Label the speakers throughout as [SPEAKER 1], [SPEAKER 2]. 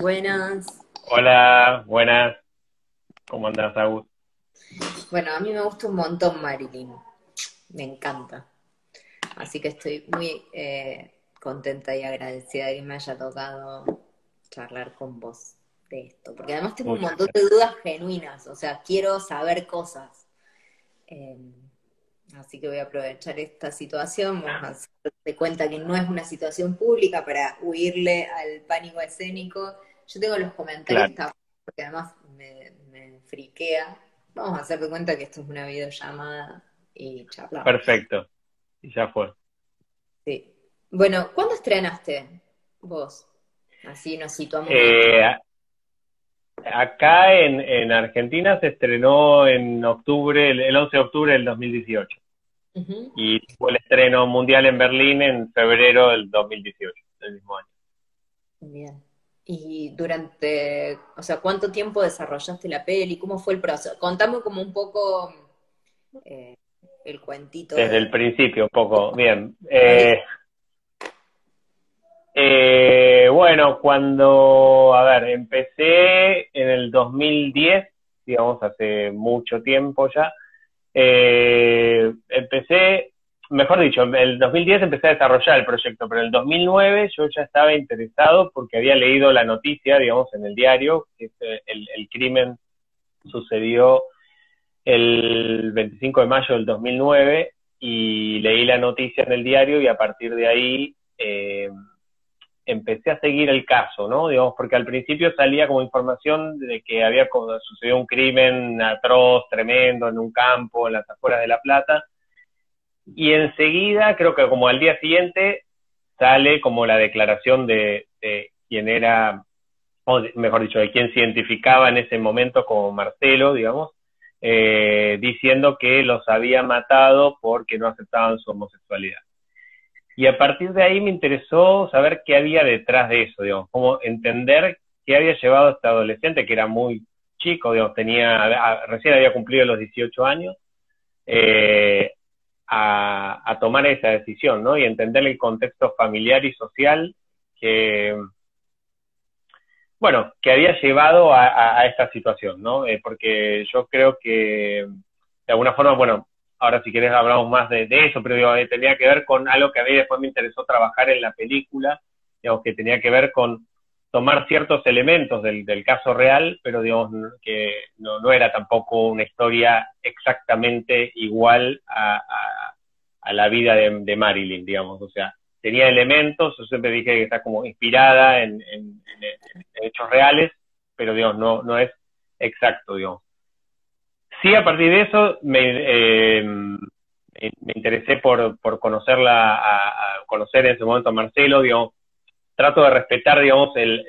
[SPEAKER 1] Buenas.
[SPEAKER 2] Hola, buenas. ¿Cómo andás, Agus?
[SPEAKER 1] Bueno, a mí me gusta un montón Marilyn. Me encanta. Así que estoy muy eh, contenta y agradecida de que me haya tocado charlar con vos de esto. Porque además tengo un montón de dudas genuinas. O sea, quiero saber cosas. Em, así que voy a aprovechar esta situación. Vamos a de cuenta que no es una situación pública para huirle al pánico escénico. Yo tengo los comentarios porque además me, me friquea. Vamos a hacer de cuenta que esto es una videollamada y charlamos.
[SPEAKER 2] Perfecto. Y ya fue.
[SPEAKER 1] Sí. Bueno, ¿cuándo estrenaste vos? Así nos situamos.
[SPEAKER 2] Eh, acá en, en, Argentina se estrenó en octubre, el, 11 de octubre del 2018. Y fue el estreno mundial en Berlín en febrero del 2018, del mismo año.
[SPEAKER 1] Bien. Y durante, o sea, ¿cuánto tiempo desarrollaste la peli? ¿Cómo fue el proceso? Contame como un poco eh, el cuentito.
[SPEAKER 2] Desde el principio, un poco. Bien. Eh, eh, bueno, cuando, a ver, empecé en el 2010, digamos, hace mucho tiempo ya, eh, empecé, mejor dicho, en el 2010 empecé a desarrollar el proyecto, pero en el 2009 yo ya estaba interesado porque había leído la noticia, digamos, en el diario, que el, el crimen sucedió el 25 de mayo del 2009 y leí la noticia en el diario y a partir de ahí eh, empecé a seguir el caso, ¿no? Digamos, porque al principio salía como información de que había sucedido un crimen atroz, tremendo, en un campo, en las afueras de La Plata, y enseguida, creo que como al día siguiente, sale como la declaración de, de quien era, o mejor dicho, de quien se identificaba en ese momento como Marcelo, digamos, eh, diciendo que los había matado porque no aceptaban su homosexualidad. Y a partir de ahí me interesó saber qué había detrás de eso, digamos, cómo entender qué había llevado este adolescente, que era muy chico, digamos, tenía, recién había cumplido los 18 años, eh, a, a, tomar esa decisión, ¿no? Y entender el contexto familiar y social que, bueno, que había llevado a, esta situación, ¿no? Eh, porque yo creo que, de alguna forma, bueno, ahora si quieres hablamos más de, eso, pero digo, eh, tenía que ver con algo que a mí después me interesó trabajar en la película, digamos, que tenía que ver con tomar ciertos elementos del, caso real, pero digamos que no, no, era tampoco una historia exactamente igual a, la vida de, de Marilyn, digamos, o sea, tenía elementos, yo siempre dije que está como inspirada en, hechos reales, pero digamos, no, no es exacto, digamos. Sí, a partir de eso me, eh, me interesé por, por conocerla, a, conocer en ese momento a Marcelo, digamos, trato de respetar, digamos, el,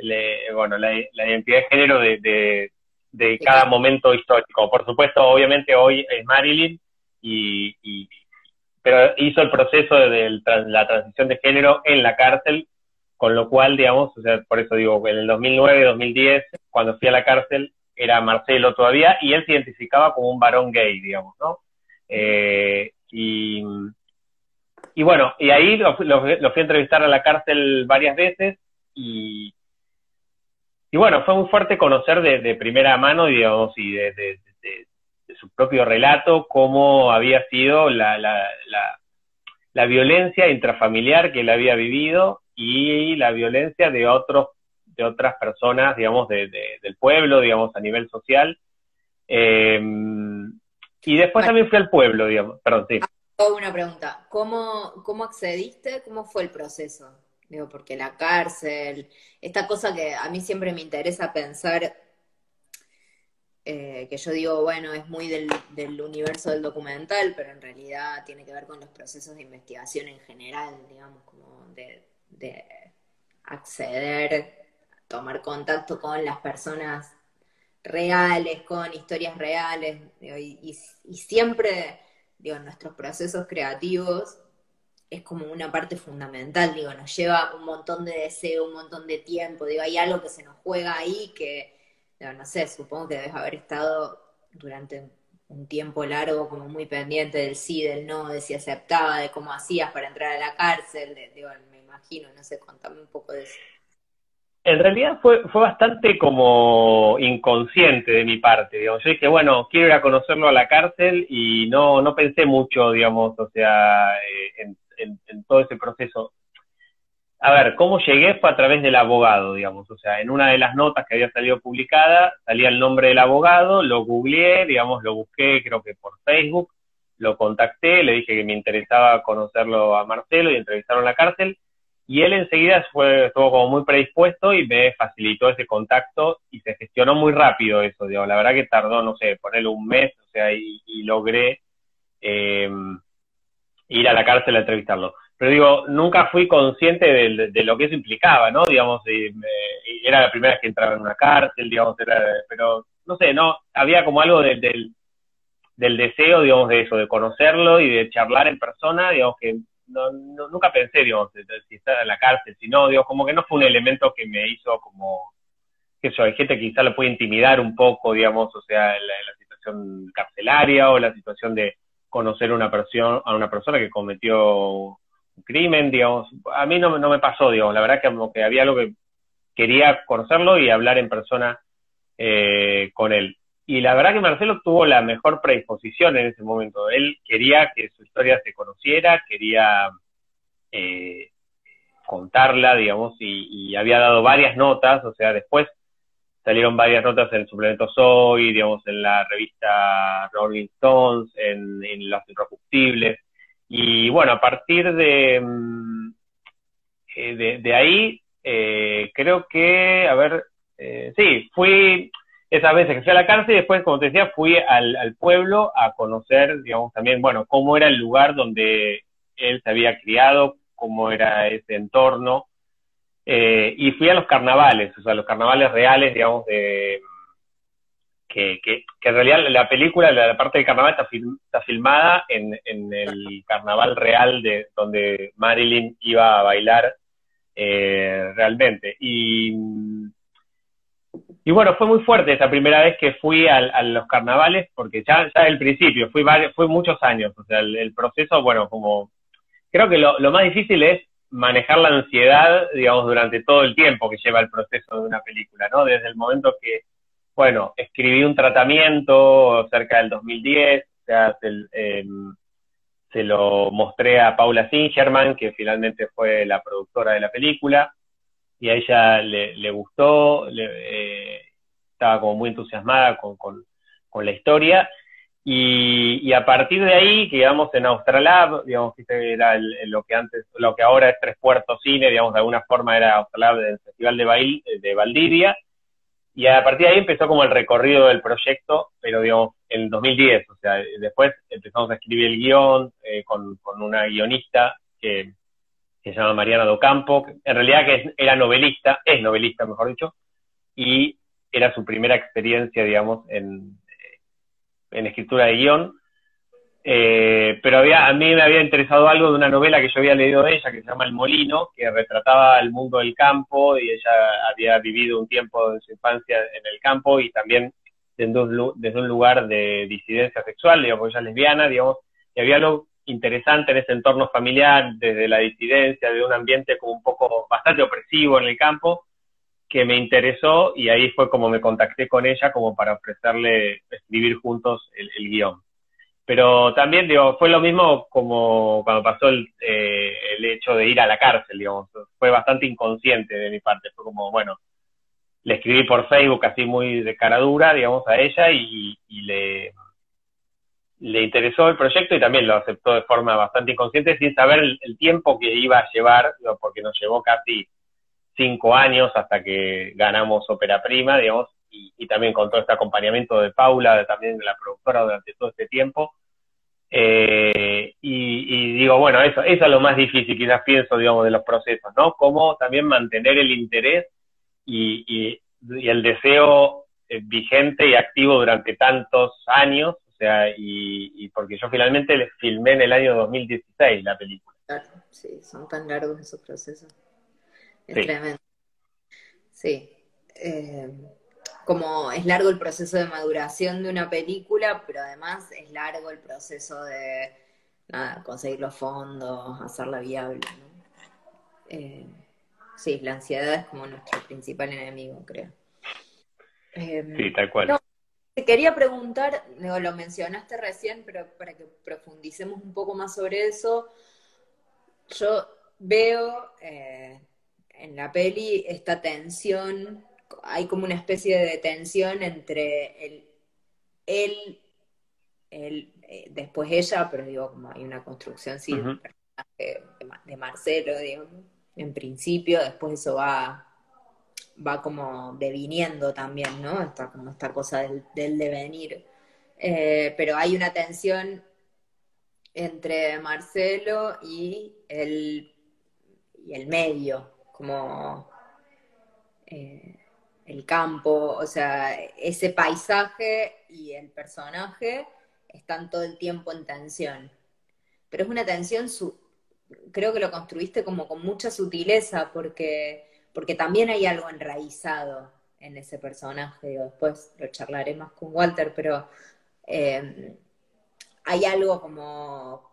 [SPEAKER 2] bueno, la, identidad de género de, de, cada momento histórico. Por supuesto, obviamente hoy es Marilyn y, pero hizo el proceso de, la transición de género en la cárcel, con lo cual, digamos, o sea, por eso digo, en el 2009, 2010, cuando fui a la cárcel, era Marcelo todavía, y él se identificaba como un varón gay, digamos, ¿no? Eh, y, y bueno, y ahí lo, fui a entrevistar a la cárcel varias veces, y, y bueno, fue muy fuerte conocer de, primera mano, digamos, y de, su propio relato cómo había sido la, la, la, violencia intrafamiliar que él había vivido y la violencia de otros de otras personas, digamos, de, del pueblo, digamos, a nivel social. Eh, y después también fui al pueblo, digamos. Perdón, sí.
[SPEAKER 1] Una pregunta. ¿Cómo, ¿Cómo accediste? ¿Cómo fue el proceso? Digo, porque la cárcel, esta cosa que a mí siempre me interesa pensar eh, que yo digo, bueno, es muy del, universo del documental, pero en realidad tiene que ver con los procesos de investigación en general, digamos, como de, acceder, tomar contacto con las personas reales, con historias reales, y, siempre, digo, nuestros procesos creativos es como una parte fundamental, digo, nos lleva un montón de deseo, un montón de tiempo, digo, hay algo que se nos juega ahí que no, sé, supongo que debes haber estado durante un tiempo largo como muy pendiente del sí, del no, de si aceptaba, de cómo hacías para entrar a la cárcel, digo, me imagino, no sé, contame un poco de eso.
[SPEAKER 2] En realidad fue, fue bastante como inconsciente de mi parte, digamos. Yo dije, bueno, quiero ir a conocerlo a la cárcel y no, no pensé mucho, digamos, o sea, eh, en, todo ese proceso. A ver, cómo llegué fue a través del abogado, digamos, o sea, en una de las notas que había salido publicada, salía el nombre del abogado, lo googleé, digamos, lo busqué creo que por Facebook, lo contacté, le dije que me interesaba conocerlo a Marcelo y entrevistarlo en la cárcel, y él enseguida fue, estuvo como muy predispuesto y me facilitó ese contacto y se gestionó muy rápido eso, digo, la verdad que tardó, no sé, ponerle un mes, o sea, y, logré eh, ir a la cárcel a entrevistarlo. Pero digo, nunca fui consciente de, lo que eso implicaba, ¿no? Digamos, era la primera vez que entraba en una cárcel, digamos, era, pero no sé, no, había como algo del, del deseo, digamos, de eso, de conocerlo y de charlar en persona, digamos, que no, nunca pensé, digamos, si está en la cárcel, si no, digo, como que no fue un elemento que me hizo como, eso, hay gente que quizá lo puede intimidar un poco, digamos, o sea, en la, situación carcelaria o la situación de conocer una persona, a una persona que cometió crimen, digamos, a mí no, no me pasó, digamos, la verdad que como que había algo que quería conocerlo y hablar en persona eh, con él. Y la verdad que Marcelo tuvo la mejor predisposición en ese momento. Él quería que su historia se conociera, quería eh, contarla, digamos, y, había dado varias notas, o sea, después salieron varias notas en el suplemento Soy, digamos, en la revista Rolling Stones, en, Los Incorruptibles. Y bueno, a partir de, mm, eh, de, ahí, eh, creo que, a ver, sí, fui esas veces que fui a la cárcel y después, como te decía, fui al, pueblo a conocer, digamos, también, bueno, cómo era el lugar donde él se había criado, cómo era ese entorno. Eh, y fui a los carnavales, o sea, los carnavales reales, digamos, de, que, que, en realidad la película, la, parte del carnaval está, está filmada en, en, el carnaval real de donde Marilyn iba a bailar eh, realmente. Y y bueno, fue muy fuerte esa primera vez que fui a, los carnavales, porque ya, ya el principio, fui, fue muchos años, o sea, el, proceso, bueno, como, creo que lo, lo, más difícil es manejar la ansiedad, digamos, durante todo el tiempo que lleva el proceso de una película, ¿no? Desde el momento que, bueno, escribí un tratamiento cerca del 2010, o sea, se, em, se lo mostré a Paula Singerman, que finalmente fue la productora de la película, y a ella le, gustó, le, eh, estaba como muy entusiasmada con, la historia. Y, a partir de ahí quedamos en Australab, digamos que era lo que antes, lo que ahora es Tres Puertos Cine, digamos, de alguna forma era Australab del Festival de, Bail, de Valdivia. Y a partir de ahí empezó como el recorrido del proyecto, pero digamos, en 2010, o sea, después empezamos a escribir el guion eh, con, con una guionista que, que se llama Mariana Docampo, en realidad que era novelista, es novelista mejor dicho, y era su primera experiencia, digamos, en, en escritura de guion. Eh, pero había, a mí me había interesado algo de una novela que yo había leído de ella, que se llama El Molino, que retrataba el mundo del campo, y ella había vivido un tiempo de su infancia en el campo y también desde un, desde un lugar de disidencia sexual, digamos, ella es lesbiana, digamos, y había algo interesante en ese entorno familiar, desde la disidencia, de un ambiente como un poco bastante opresivo en el campo, que me interesó y ahí fue como me contacté con ella como para ofrecerle escribir juntos el, guion. Pero también, digo, fue lo mismo como cuando pasó el, eh, el hecho de ir a la cárcel, digamos, fue bastante inconsciente de mi parte, fue como, bueno, le escribí por Facebook así muy de cara dura, digamos, a ella y le, le interesó el proyecto y también lo aceptó de forma bastante inconsciente sin saber el, tiempo que iba a llevar, porque nos llevó casi cinco años hasta que ganamos Ópera Prima, digamos, y, también con todo este acompañamiento de Paula, también de la productora durante todo este tiempo. Eh, y, digo, bueno, eso, eso es lo más difícil, quizás pienso, digamos, de los procesos, ¿no? Cómo también mantener el interés y, y el deseo eh, vigente y activo durante tantos años sea, y, porque yo finalmente le filmé en el año 2016 la película.
[SPEAKER 1] Claro, sí, son tan largos esos procesos. Es tremendo. Sí. Eh, como es largo el proceso de maduración de una película, pero además es largo el proceso de conseguir los fondos, hacerla viable. Eh, sí, la ansiedad es como nuestro principal enemigo, creo.
[SPEAKER 2] Em, sí, tal cual.
[SPEAKER 1] te quería preguntar, lo mencionaste recién, pero para que profundicemos un poco más sobre eso, yo veo eh, en la peli esta tensión, hay como una especie de tensión entre el, él, eh, después ella, pero digo, como hay una construcción sí, de Marcelo, digamos, en principio, después eso va, va como deviniendo también, ¿no? Está como esta cosa del, devenir. Eh, pero hay una tensión entre Marcelo y el, y el medio, como eh, el campo, o sea, ese paisaje y el personaje están todo el tiempo en tensión. Pero es una tensión, creo que lo construiste como con mucha sutileza, porque, porque también hay algo enraizado en ese personaje. después lo charlaré más con Walter, pero eh, hay algo como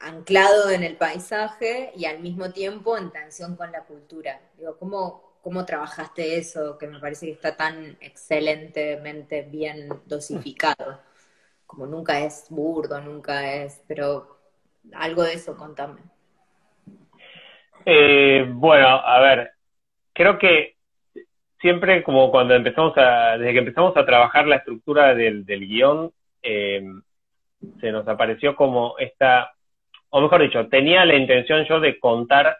[SPEAKER 1] anclado en el paisaje y al mismo tiempo en tensión con la cultura. Digo, ¿cómo, ¿cómo trabajaste eso que me parece que está tan excelentemente bien dosificado? Como nunca es burdo, nunca es, pero algo de eso, contame.
[SPEAKER 2] Eh, bueno, a ver, creo que siempre como cuando empezamos a, desde que empezamos a trabajar la estructura del, del guion, eh, se nos apareció como esta, o mejor dicho, tenía la intención yo de contar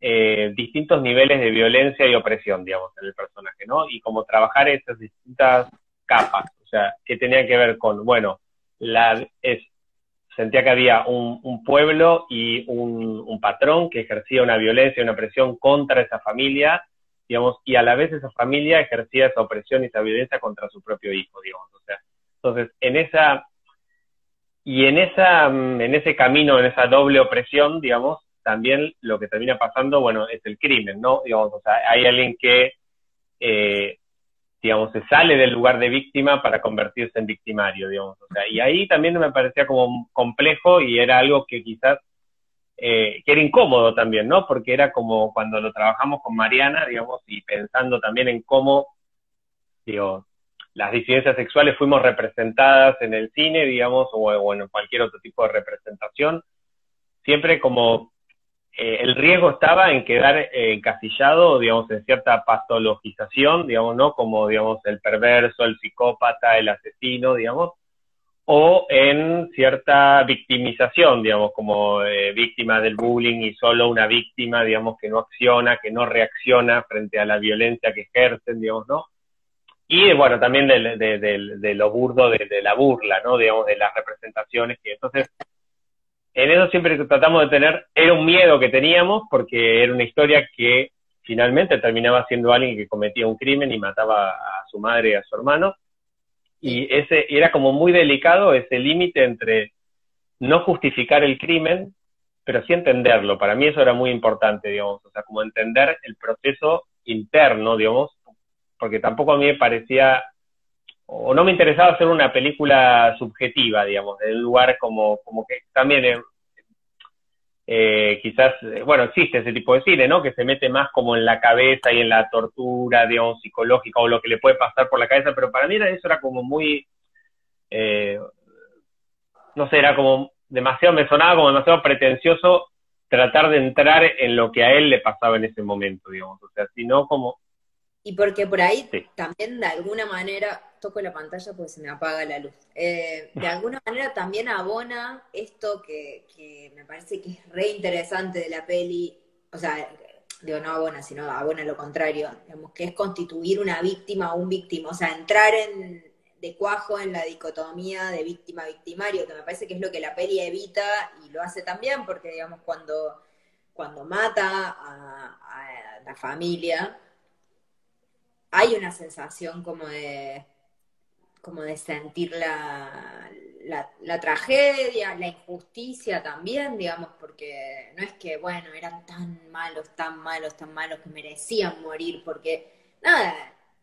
[SPEAKER 2] eh, distintos niveles de violencia y opresión, digamos, en el personaje, ¿no? Y como trabajar esas distintas capas, o sea, que tenía que ver con, bueno, la, es, sentía que había un, pueblo y un, patrón que ejercía una violencia, y una opresión contra esa familia, digamos, y a la vez esa familia ejercía esa opresión y esa violencia contra su propio hijo, digamos, o sea, entonces, en esa y en, esa, en ese camino, en esa doble opresión, digamos, también lo que termina pasando, bueno, es el crimen, ¿no? Digamos, o sea, hay alguien que, eh, digamos, se sale del lugar de víctima para convertirse en victimario, digamos. O sea, y ahí también me parecía como complejo y era algo que quizás, eh, que era incómodo también, ¿no? Porque era como cuando lo trabajamos con Mariana, digamos, y pensando también en cómo, digo, las disidencias sexuales fuimos representadas en el cine, digamos, o, en cualquier otro tipo de representación, siempre como eh, el riesgo estaba en quedar encasillado, digamos, en cierta patologización, digamos, ¿no? Como, digamos, el perverso, el psicópata, el asesino, digamos, o en cierta victimización, digamos, como eh, víctima del bullying y solo una víctima, digamos, que no acciona, que no reacciona frente a la violencia que ejercen, digamos, ¿no? y bueno, también de, lo burdo de, la burla, ¿no? Digamos, de las representaciones. que Entonces, en eso siempre tratamos de tener, era un miedo que teníamos porque era una historia que finalmente terminaba siendo alguien que cometía un crimen y mataba a su madre y a su hermano. Y ese era como muy delicado ese límite entre no justificar el crimen, pero sí entenderlo. Para mí eso era muy importante, digamos, o sea, como entender el proceso interno, digamos, porque tampoco a mí me parecía, o no me interesaba hacer una película subjetiva, digamos, en un lugar como, como que también eh, eh, quizás, eh, bueno, existe ese tipo de cine, ¿no? Que se mete más como en la cabeza y en la tortura, digamos, psicológica o lo que le puede pasar por la cabeza, pero para mí eso era como muy, no sé, era como demasiado, me sonaba como demasiado pretencioso tratar de entrar en lo que a él le pasaba en ese momento, digamos, o sea, sino como
[SPEAKER 1] y porque por ahí también de alguna manera, toco la pantalla porque se me apaga la luz, eh, de alguna manera también abona esto que, que, me parece que es re interesante de la peli, o sea, digo no abona, sino abona lo contrario, digamos, que es constituir una víctima o un víctima, o sea, entrar en, de cuajo en la dicotomía de víctima-victimario, que me parece que es lo que la peli evita y lo hace también, porque digamos, cuando, cuando mata a, a la familia, hay una sensación como de, como de sentir la, la, tragedia, la injusticia también, digamos, porque no es que, bueno, eran tan malos, tan malos, tan malos que merecían morir, porque, nada,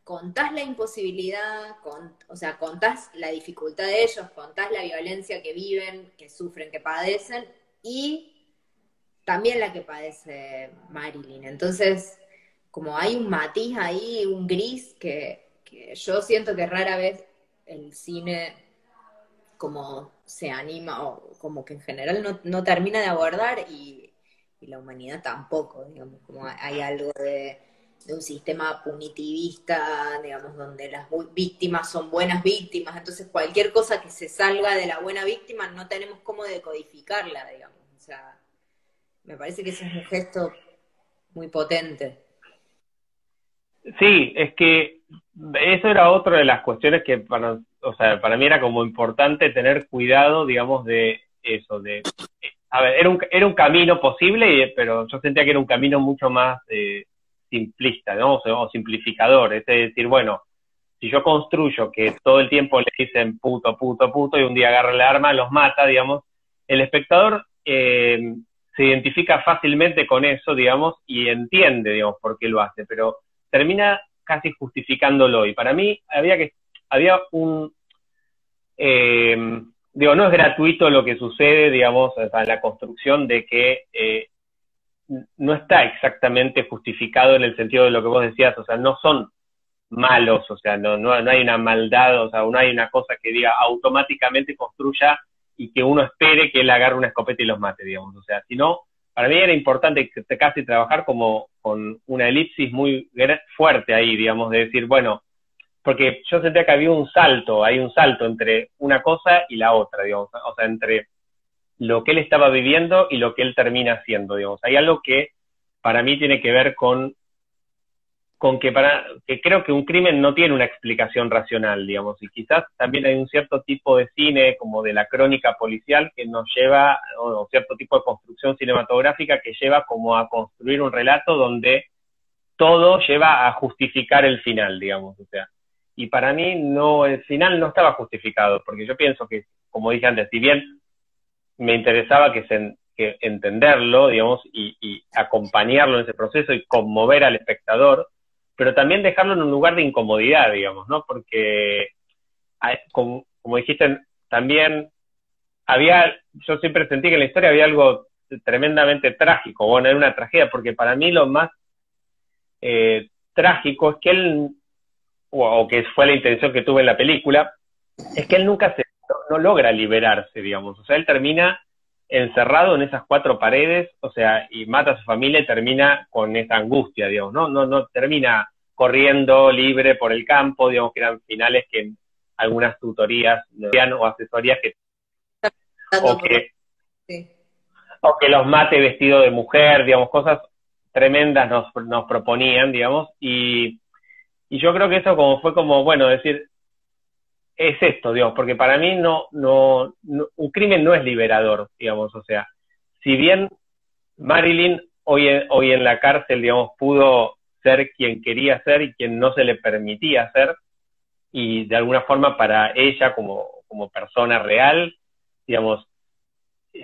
[SPEAKER 1] contás la imposibilidad, o sea, contás la dificultad de ellos, contás la violencia que viven, que sufren, que padecen, y también la que padece Marilyn. Entonces, como hay un matiz ahí, un gris, que, yo siento que rara vez el cine como se anima o como que en general no, termina de abordar y, la humanidad tampoco, digamos, como hay algo de, de, un sistema punitivista, digamos, donde las víctimas son buenas víctimas, entonces cualquier cosa que se salga de la buena víctima no tenemos cómo decodificarla, digamos, o sea, me parece que ese es un gesto muy potente.
[SPEAKER 2] Sí, es que eso era otra de las cuestiones que para, o sea, para mí era como importante tener cuidado, digamos, de eso, de, a ver, era un, era un camino posible, pero yo sentía que era un camino mucho más eh, simplista, ¿no? O, simplificador, es decir, bueno, si yo construyo que todo el tiempo le dicen puto, puto, puto, y un día agarra el arma, los mata, digamos, el espectador eh, se identifica fácilmente con eso, digamos, y entiende, digamos, por qué lo hace, pero termina casi justificándolo. Y para mí había que, había un, eh, digo, no es gratuito lo que sucede, digamos, en la construcción de que eh, no está exactamente justificado en el sentido de lo que vos decías, o sea, no son malos, o sea, no, no, no hay una maldad, o sea, no hay una cosa que diga automáticamente construya y que uno espere que él agarre una escopeta y los mate, digamos. O sea, si no, para mí era importante casi trabajar como con una elipsis muy fuerte ahí, digamos, de decir, bueno, porque yo sentía que había un salto, hay un salto entre una cosa y la otra, digamos, o sea, entre lo que él estaba viviendo y lo que él termina haciendo, digamos. Hay algo que para mí tiene que ver con con que para que creo que un crimen no tiene una explicación racional, digamos, y quizás también hay un cierto tipo de cine como de la crónica policial que nos lleva o cierto tipo de construcción cinematográfica que lleva como a construir un relato donde todo lleva a justificar el final, digamos, o sea, y para mí no el final no estaba justificado, porque yo pienso que como dije antes, si bien me interesaba que se que entenderlo, digamos, y, y acompañarlo en ese proceso y conmover al espectador, pero también dejarlo en un lugar de incomodidad, digamos, ¿no? Porque, como, dijiste, también había, yo siempre sentí que en la historia había algo tremendamente trágico, bueno, era una tragedia, porque para mí lo más eh, trágico es que él, o, que fue la intención que tuve en la película, es que él nunca se, no logra liberarse, digamos, o sea, él termina encerrado en esas cuatro paredes, o sea, y mata a su familia y termina con esa angustia, digamos, ¿no? No, no termina corriendo libre por el campo, digamos que eran finales que algunas tutorías o asesorías que o que, o que los mate vestido de mujer, digamos, cosas tremendas nos, nos proponían, digamos, y, y yo creo que eso como fue como, bueno, decir, es esto, digamos, porque para mí no, no, un crimen no es liberador, digamos, o sea, si bien Marilyn hoy en, hoy en la cárcel, digamos, pudo ser quien quería ser y quien no se le permitía ser, y de alguna forma para ella como, como persona real, digamos,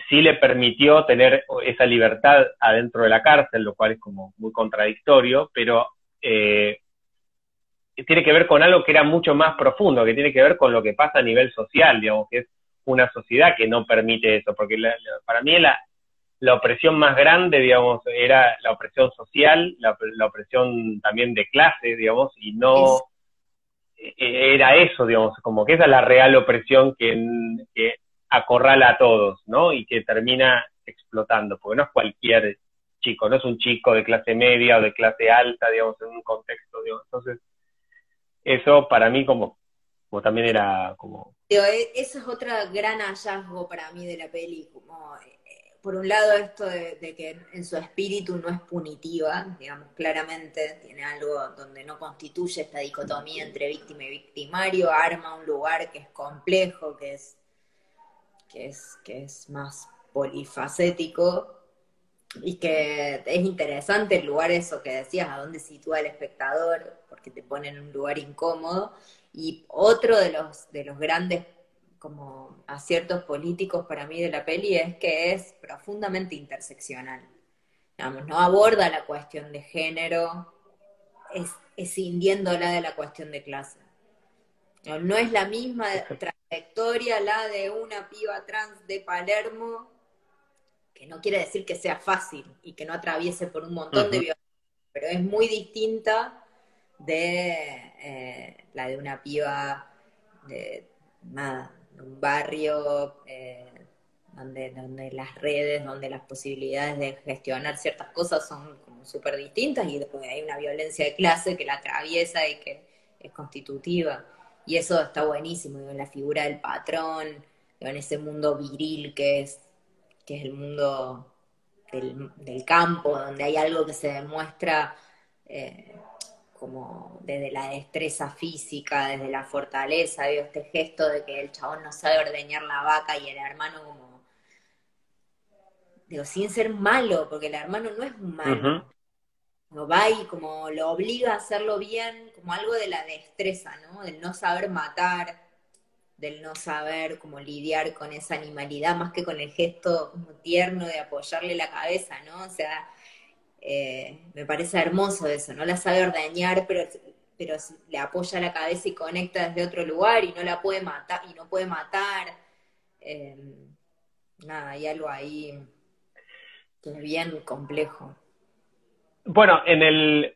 [SPEAKER 2] sí le permitió tener esa libertad adentro de la cárcel, lo cual es como muy contradictorio, pero eh, tiene que ver con algo que era mucho más profundo, que tiene que ver con lo que pasa a nivel social, digamos, que es una sociedad que no permite eso, porque para mí la, la opresión más grande, digamos, era la opresión social, la, opresión también de clase, digamos, y no e, e, era eso, digamos, como que esa es la real opresión que, que acorrala a todos, ¿no? Y que termina explotando, porque no es cualquier chico, no es un chico de clase media o de clase alta, digamos, en un contexto, digamos, entonces eso para mí como, como también era como...
[SPEAKER 1] E, eso es otro gran hallazgo para mí de la peli, como eh, por un lado esto de, que en su espíritu no es punitiva, digamos, claramente tiene algo donde no constituye esta dicotomía entre víctima y victimario, arma un lugar que es complejo, que es, que es, que es más polifacético, y que es interesante el lugar eso que decías, a dónde sitúa el espectador, porque te pone en un lugar incómodo. Y otro de los, de los grandes como aciertos políticos para mí de la peli es que es profundamente interseccional. Digamos, no aborda la cuestión de género, es, escindiéndola de la cuestión de clase. No es la misma trayectoria la de una piba trans de Palermo que no quiere decir que sea fácil y que no atraviese por un montón de violencia, pero es muy distinta de eh, la de una piba de, un barrio eh, donde, donde las redes, donde las posibilidades de gestionar ciertas cosas son como súper distintas y después hay una violencia de clase que la atraviesa y que es constitutiva. Y eso está buenísimo, en la figura del patrón, en ese mundo viril que es, que es el mundo del, campo, donde hay algo que se demuestra eh, como desde la destreza física, desde la fortaleza, veo este gesto de que el chabón no sabe ordeñar la vaca y el hermano como, digo, sin ser malo, porque el hermano no es malo, no va y como lo obliga a hacerlo bien, como algo de la destreza, ¿no? Del no saber matar, del no saber cómo lidiar con esa animalidad, más que con el gesto tierno de apoyarle la cabeza, ¿no? O sea, eh, me parece hermoso eso, no la sabe ordeñar, pero, pero le apoya la cabeza y conecta desde otro lugar y no la puede matar, y no puede matar. Eh, nada, hay algo ahí que es bien complejo.
[SPEAKER 2] Bueno, en el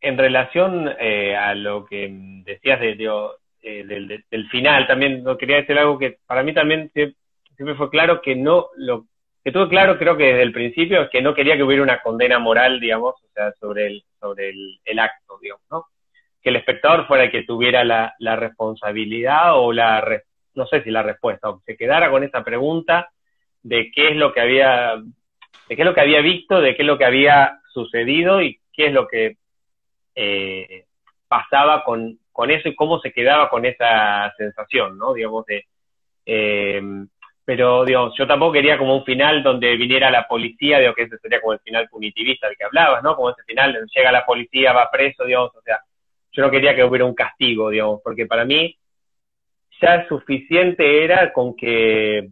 [SPEAKER 2] en relación eh, a lo que decías de, eh, del, final, también no quería decir algo que para mí también siempre fue claro que no lo que tuve claro creo que desde el principio es que no quería que hubiera una condena moral, digamos, o sea, sobre el sobre el, acto, digamos, ¿no? Que el espectador fuera el que tuviera la, la responsabilidad o la no sé si la respuesta, o se quedara con esa pregunta de qué es lo que había de qué es lo que había visto, de qué es lo que había sucedido y qué es lo que eh, pasaba con, con, eso y cómo se quedaba con esa sensación, ¿no? Digamos, de, eh, pero, digamos, yo tampoco quería como un final donde viniera la policía, digo que ese sería como el final punitivista del que hablabas, ¿no? Como ese final, llega la policía, va preso, digamos, o sea, yo no quería que hubiera un castigo, digamos, porque para mí ya suficiente era con que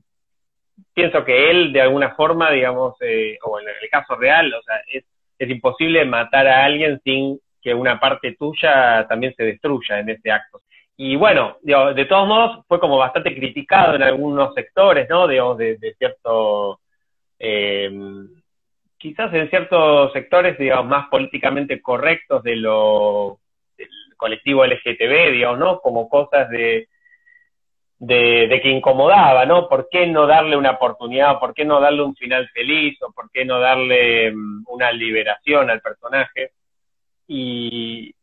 [SPEAKER 2] pienso que él de alguna forma, digamos, eh, o en el caso real, o sea, es es imposible matar a alguien sin que una parte tuya también se destruya en ese acto. Y bueno, de todos modos fue como bastante criticado en algunos sectores, ¿no? de, de cierto, eh, quizás en ciertos sectores, digamos, más políticamente correctos de lo del colectivo LGTB, digamos, ¿no? Como cosas de, de, que incomodaba, ¿no? ¿Por qué no darle una oportunidad? ¿Por qué no darle un final feliz? ¿O por qué no darle mm, una liberación al personaje? Y,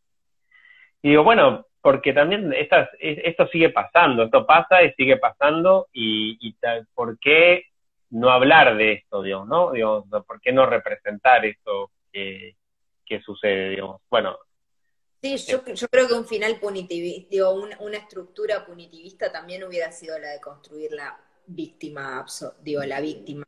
[SPEAKER 2] digo, bueno, porque también estas, esto sigue pasando, esto pasa y sigue pasando, y, y ¿por qué no hablar de esto, digamos, no? Digamos, ¿Por qué no representar esto que, que sucede, digamos? Bueno,
[SPEAKER 1] Sí, yo, yo creo que un final punitivista, digo, una, estructura punitivista también hubiera sido la de construir la víctima, digo, la víctima,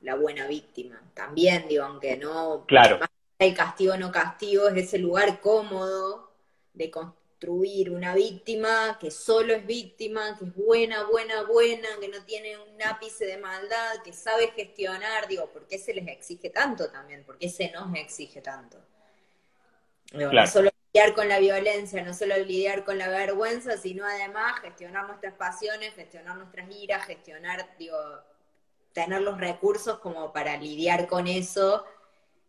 [SPEAKER 1] la buena víctima. También, digo, aunque no.
[SPEAKER 2] Claro.
[SPEAKER 1] El castigo no castigo es ese lugar cómodo de construir una víctima que solo es víctima, que es buena, buena, buena, que no tiene un ápice de maldad, que sabe gestionar, digo, ¿por qué se les exige tanto también? ¿Por qué se nos exige tanto? no solo lidiar con la violencia, no solo lidiar con la vergüenza, sino además gestionar nuestras pasiones, gestionar nuestras iras, gestionar, digo, tener los recursos como para lidiar con eso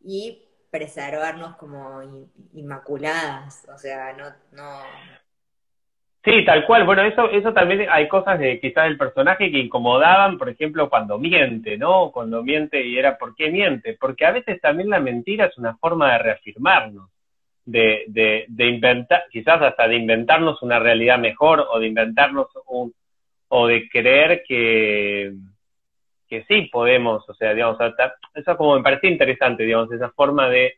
[SPEAKER 1] y preservarnos como inmaculadas, o sea, no, no...
[SPEAKER 2] Sí, tal cual. Bueno, eso, eso también hay cosas de quizás del personaje que incomodaban, por ejemplo, cuando miente, ¿no? Cuando miente y era ¿por qué miente? Porque a veces también la mentira es una forma de reafirmarnos de, de, de, inventar, quizás hasta de inventarnos una realidad mejor o de inventarnos un, o de creer que, que sí podemos, o sea, digamos, eso como me parece interesante, digamos, esa forma de,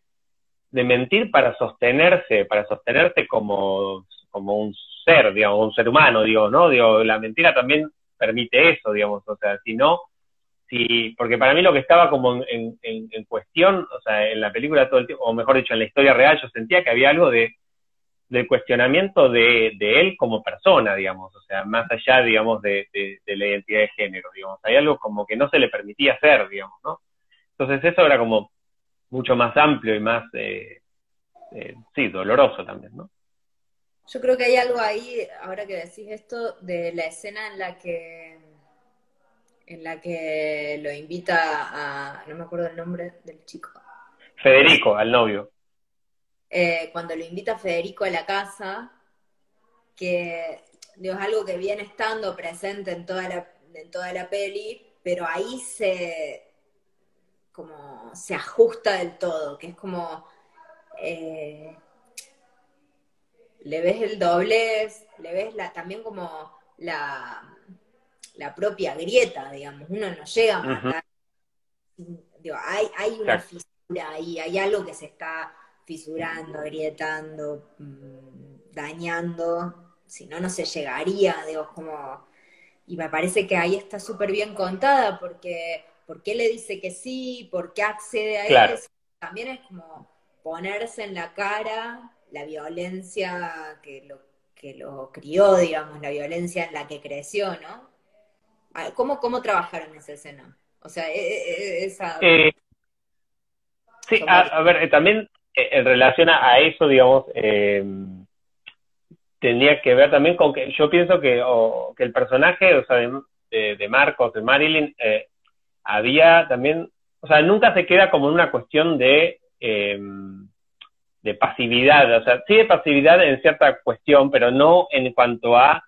[SPEAKER 2] de mentir para sostenerse, para sostenerse como, como un ser, digamos, un ser humano, digo, ¿no? Digo, la mentira también permite eso, digamos, o sea, si no, Sí, porque para mí lo que estaba como en, en, cuestión, o sea, en la película todo el tiempo, o mejor dicho, en la historia real, yo sentía que había algo de del cuestionamiento de, de él como persona, digamos, o sea, más allá, digamos, de, de, la identidad de género, digamos, hay algo como que no se le permitía hacer, digamos, ¿no? Entonces eso era como mucho más amplio y más, eh, eh, sí, doloroso también, ¿no?
[SPEAKER 1] Yo creo que hay algo ahí, ahora que decís esto, de la escena en la que en la que lo invita a, no me acuerdo el nombre del chico.
[SPEAKER 2] Federico, al novio.
[SPEAKER 1] Eh, cuando lo invita Federico a la casa, que digo, es algo que viene estando presente en toda la, en toda la peli, pero ahí se como se ajusta del todo, que es como eh, le ves el doblez, le ves la, también como la, la propia grieta, digamos, uno no llega a matar. hay, hay una fisura ahí, hay algo que se está fisurando, agrietando, mm, dañando, si no, no se llegaría, digo, como... Y me parece que ahí está súper bien contada, porque ¿por qué le dice que sí? ¿Por qué accede a eso? También es como ponerse en la cara la violencia que lo, que lo crió, digamos, la violencia en la que creció, ¿no? Ah, ¿Cómo, cómo trabajaron esa escena? O sea, e, e, e, esa...
[SPEAKER 2] Eh, sí, a, ver, eh, también en relación a, eso, digamos, eh, tendría que ver también con que yo pienso que, que el personaje, o sea, de, Marcos, de Marilyn, había también, o sea, nunca se queda como en una cuestión de, de pasividad, o sea, sí de pasividad en cierta cuestión, pero no en cuanto a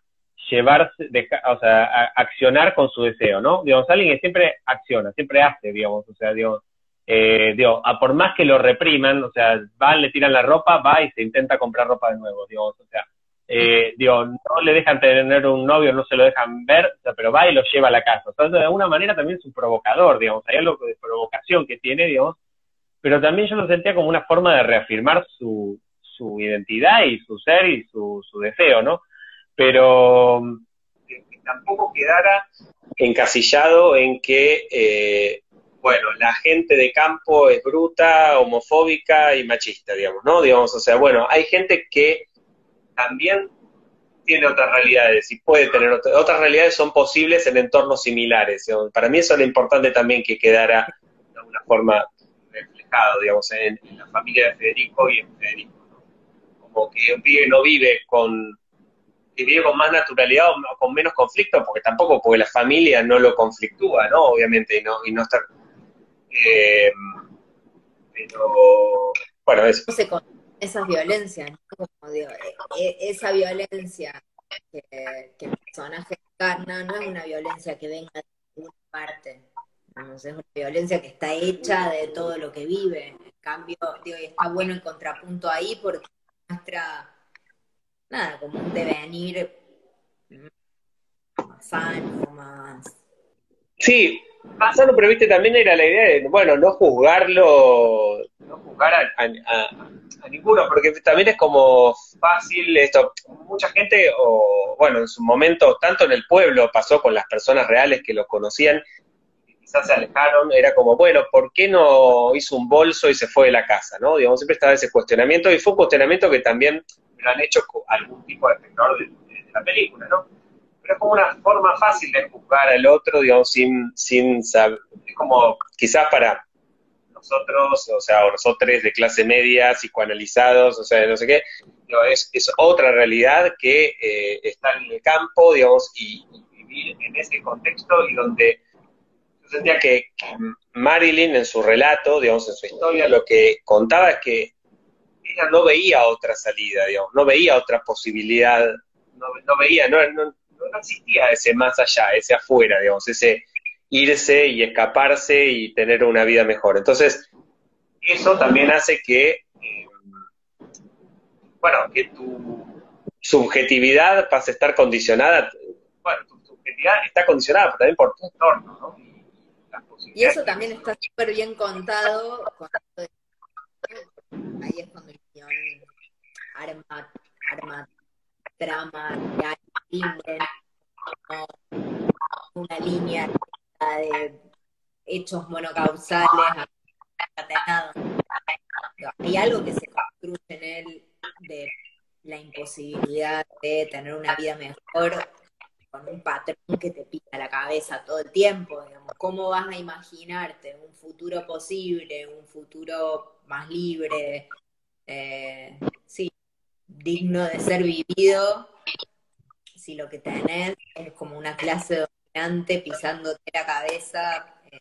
[SPEAKER 2] llevarse, o sea, a accionar con su deseo, ¿no? Digamos, alguien que siempre acciona, siempre hace, digamos, o sea, digamos, eh, digo, a por más que lo repriman, o sea, van, le tiran la ropa, va y se intenta comprar ropa de nuevo, digamos, o sea, eh, digo, no le dejan tener un novio, no se lo dejan ver, o sea, pero va y lo lleva a la casa. O sea, de alguna manera también es un provocador, digamos, hay algo de provocación que tiene, digamos, pero también yo lo sentía como una forma de reafirmar su, su identidad y su ser y su, su deseo, ¿no? Pero que tampoco quedara encasillado en que eh, bueno, la gente de campo es bruta, homofóbica y machista, digamos, ¿no? Digamos, o sea, bueno, hay gente que también tiene otras realidades y puede tener otras realidades son posibles en entornos similares. Para mí eso es lo importante también que quedara de alguna forma reflejado, digamos, en, la familia de Federico y en Federico. ¿no? Como que no vive con vive con más naturalidad o con menos conflicto, porque tampoco, porque la familia no lo conflictúa, ¿no? Obviamente, y no, y no está eh, pero, bueno, eso.
[SPEAKER 1] Esas violencias, eh, eh, esa violencia que, el personaje encarna no es una violencia que venga de ninguna parte. es una violencia que está hecha de todo lo que vive. En cambio, digo, y está bueno el contrapunto ahí porque muestra, nada, como un devenir más sano, más...
[SPEAKER 2] Sí, pasando, pero viste, también era la idea de, bueno, no juzgarlo, no juzgar a, ninguno, porque también es como fácil esto. Mucha gente, o bueno, en su momento, tanto en el pueblo pasó con las personas reales que lo conocían, quizás se alejaron, era como, bueno, ¿por qué no hizo un bolso y se fue de la casa? ¿no? Digamos, siempre estaba ese cuestionamiento, y fue un cuestionamiento que también lo han hecho algún tipo de espectador de la película, ¿no? Es como una forma fácil de juzgar al otro, digamos, sin, sin saber, es como quizás para nosotros, o sea, o nosotros de clase media, psicoanalizados, o sea, no sé qué, es, es, otra realidad que eh, está en el campo, digamos, y, vivir en ese contexto y donde yo sentía que, Marilyn en su relato, digamos, en su historia, lo que contaba es que ella no veía otra salida, digamos, no veía otra posibilidad, no, no veía, no, no, no existía ese más allá, ese afuera, digamos, ese irse y escaparse y tener una vida mejor. Entonces, eso también hace que, eh, bueno, que tu subjetividad pase a estar condicionada, bueno, tu subjetividad está condicionada también por tu entorno, ¿no?
[SPEAKER 1] Y, eso también está súper bien contado, ahí es cuando el guion arma, arma trama, una línea de hechos monocausales Hay algo que se construye en él de la imposibilidad de tener una vida mejor con un patrón que te pica la cabeza todo el tiempo. ¿Cómo vas a imaginarte un futuro posible, un futuro más libre, eh, sí, digno de ser vivido, si lo que tenés es como una clase dominante pisándote la cabeza eh,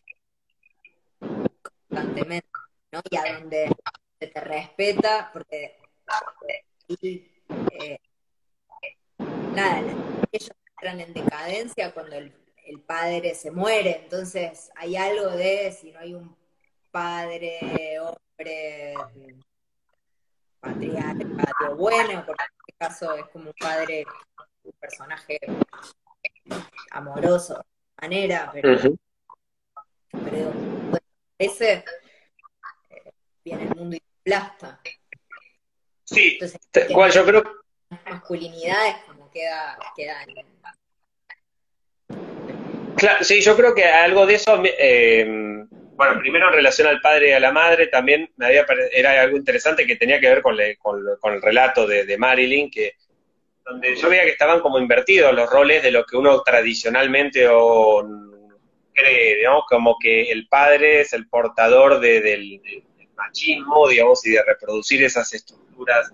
[SPEAKER 1] constantemente, ¿no? Y a donde se te respeta, porque eh, nada, ellos entran en decadencia cuando el, padre se muere, entonces hay algo de si no hay un padre, hombre, patriarca, bueno, porque en este caso es como un padre, un personaje amoroso, de manera, pero, pero ese eh, viene el mundo y plasta.
[SPEAKER 2] Sí, Entonces, yo creo
[SPEAKER 1] masculinidades como queda, queda
[SPEAKER 2] Claro, sí, yo creo que algo de eso, eh, bueno, primero en relación al padre y a la madre, también me había era algo interesante que tenía que ver con, con, el relato de, Marilyn, que donde yo veía que estaban como invertidos los roles de lo que uno tradicionalmente o cree, digamos, como que el padre es el portador del, machismo, digamos, y de reproducir esas estructuras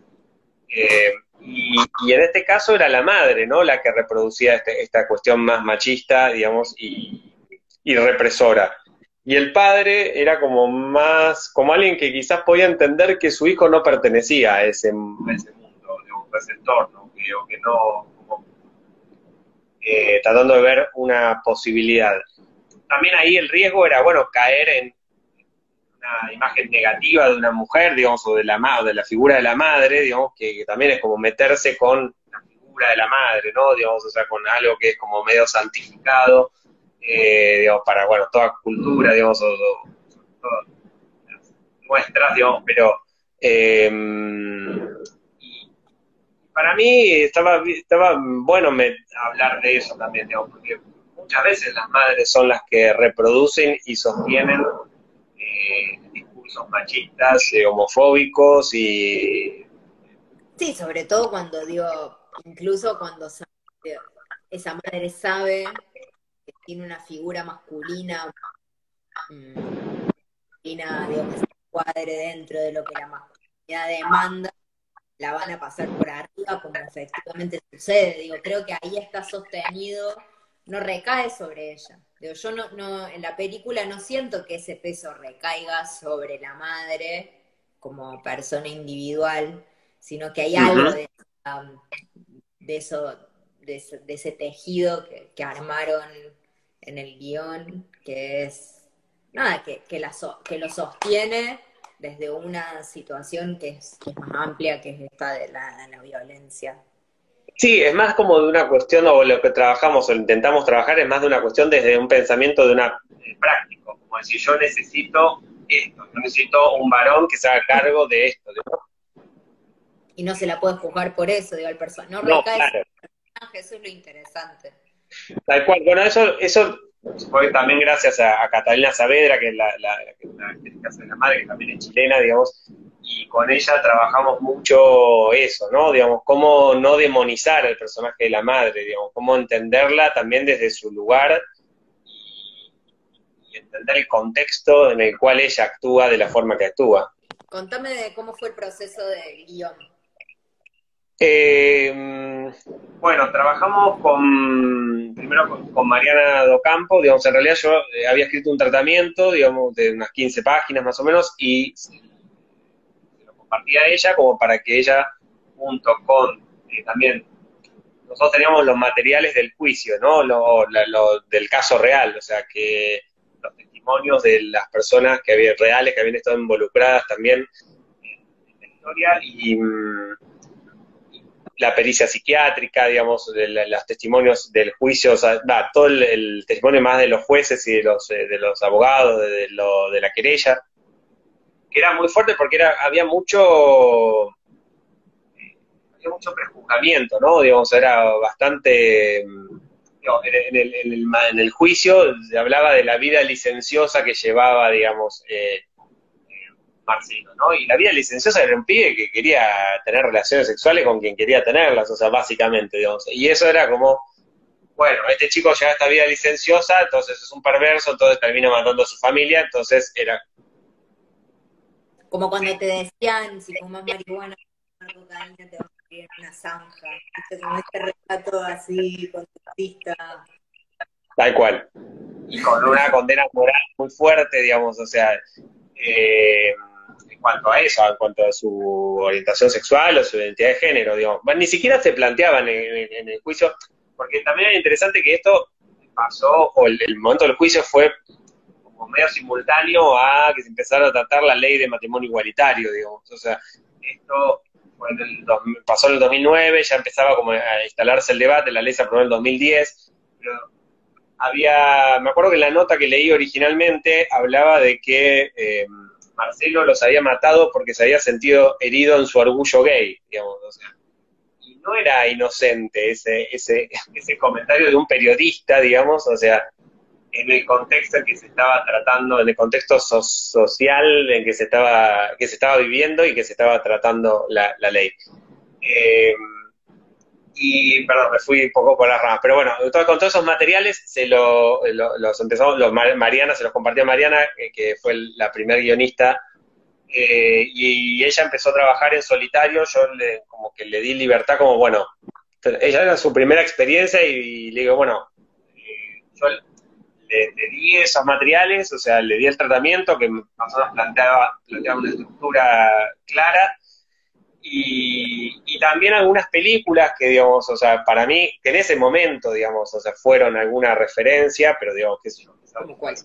[SPEAKER 2] eh, y, en este caso era la madre, ¿no? La que reproducía este, esta cuestión más machista, digamos, y, represora. Y el padre era como más, como alguien que quizás podía entender que su hijo no pertenecía a ese, mundo, digamos, a ese entorno, que, o que no, eh, tratando de ver una posibilidad. También ahí el riesgo era, bueno, caer en, una imagen negativa de una mujer, digamos, o de la, o de la figura de la madre, digamos, que, también es como meterse con la figura de la madre, ¿no? Digamos, o sea, con algo que es como medio santificado, eh, digamos, para, bueno, toda cultura, digamos, o, nuestras, digamos, pero eh, para mí estaba, estaba bueno hablar de eso también, digamos, porque muchas veces las madres son las que reproducen y sostienen eh, discursos machistas, eh, homofóbicos y...
[SPEAKER 1] Sí, sobre todo cuando digo, incluso cuando esa madre sabe que tiene una figura masculina, mm, masculina, digo, que se cuadre dentro de lo que la masculinidad demanda, la van a pasar por arriba, como efectivamente sucede. Digo, creo que ahí está sostenido, no recae sobre ella yo no, no, en la película no siento que ese peso recaiga sobre la madre como persona individual, sino que hay algo de, eso, de, ese tejido que, armaron en el guion, que es, nada, que, que, que lo sostiene desde una situación que es, más amplia, que es esta de la violencia.
[SPEAKER 2] Sí, es más como de una cuestión, o lo que trabajamos o intentamos trabajar, es más de una cuestión desde un pensamiento de una eh, práctico, como decir, yo necesito esto, yo necesito un varón que se haga cargo de esto.
[SPEAKER 1] Y no se la puede juzgar por eso, digo, el personaje. No recae claro. personaje, eso es lo interesante.
[SPEAKER 2] Tal cual, bueno, eso, eso también gracias a, Catalina Saavedra, que es la, la, la, la, la madre, que también es chilena, digamos, y con ella trabajamos mucho eso, ¿no? Digamos, cómo no demonizar al personaje de la madre, digamos, cómo entenderla también desde su lugar y, entender el contexto en el cual ella actúa de la forma que actúa.
[SPEAKER 1] Contame de cómo fue el proceso del guion.
[SPEAKER 2] Eh, bueno, trabajamos con, primero con, con, Mariana Docampo, digamos, en realidad yo eh, había escrito un tratamiento, digamos, de unas 15 páginas más o menos, y compartía ella como para que ella, junto con eh, también, nosotros teníamos los materiales del juicio, ¿no? Lo, del caso real, o sea, que los testimonios de las personas que habían, reales que habían estado involucradas también en la historia y, mm, la pericia psiquiátrica, digamos, los testimonios del juicio, todo el, testimonio más de los jueces y de los, eh, abogados, de, la querella, era muy fuerte porque había mucho había mucho prejuzgamiento, ¿no? Digamos, era bastante en, el, en, el, juicio se hablaba de la vida licenciosa que llevaba, digamos, eh, Marcino, ¿no? Y la vida licenciosa era un pibe que quería tener relaciones sexuales con quien quería tenerlas, o sea, básicamente, digamos. Y eso era como, bueno, este chico lleva esta vida licenciosa, entonces es un perverso, entonces termina matando a su familia, entonces era
[SPEAKER 1] como cuando te decían, si fumas marihuana, cocaína, te vas a morir en una zanja. Como este retrato así, contextista.
[SPEAKER 2] Tal cual. Y con una condena moral muy fuerte, digamos, o sea, eh, en cuanto a eso, en cuanto a su orientación sexual o su identidad de género, digamos. ni siquiera se planteaban en, el juicio, porque también es interesante que esto pasó, o el, momento del juicio fue como medio simultáneo a que se empezara a tratar la ley de matrimonio igualitario, digamos. O sea, esto pasó en el 2009, ya empezaba como a instalarse el debate, la ley se aprobó en el 2010, pero había, me acuerdo que la nota que leí originalmente hablaba de que eh, Marcelo los había matado porque se había sentido herido en su orgullo gay, digamos, o sea, y no era inocente ese, ese, ese comentario de un periodista, digamos, o sea, en el contexto en que se estaba tratando, en el contexto social en que se estaba, que se estaba viviendo y que se estaba tratando la, ley. Eh, y, perdón, me fui un poco por las ramas, pero bueno, con todos esos materiales se los empezamos, los, Mariana, se los compartió Mariana, eh, que fue la primer guionista, eh, y, ella empezó a trabajar en solitario, yo le, como que le di libertad, como bueno, ella era su primera experiencia y, le digo, bueno, yo le, di esos materiales, o sea, le di el tratamiento que más o menos planteaba, planteaba una estructura clara, y, también algunas películas que, digamos, o sea, para mí, que en ese momento, digamos, o sea, fueron alguna referencia, pero digamos, qué sé yo. ¿Cuál?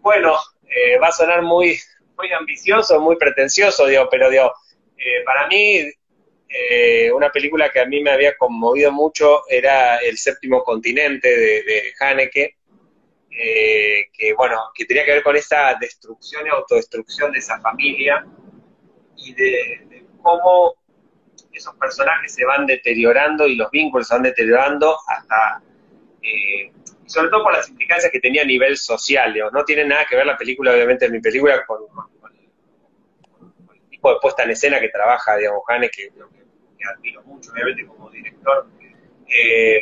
[SPEAKER 2] Bueno, eh, va a sonar muy, muy ambicioso, muy pretencioso, digo, pero digo, eh, para mí eh, una película que a mí me había conmovido mucho era El séptimo continente de, de Haneke, que bueno, que tenía que ver con esa destrucción y autodestrucción de esa familia y de, cómo esos personajes se van deteriorando y los vínculos se van deteriorando hasta, eh, sobre todo por las implicancias que tenía a nivel social, no tiene nada que ver la película, obviamente, mi película con, el tipo de puesta en escena que trabaja, digamos, Haneke, que admiro mucho, obviamente, como director. Eh,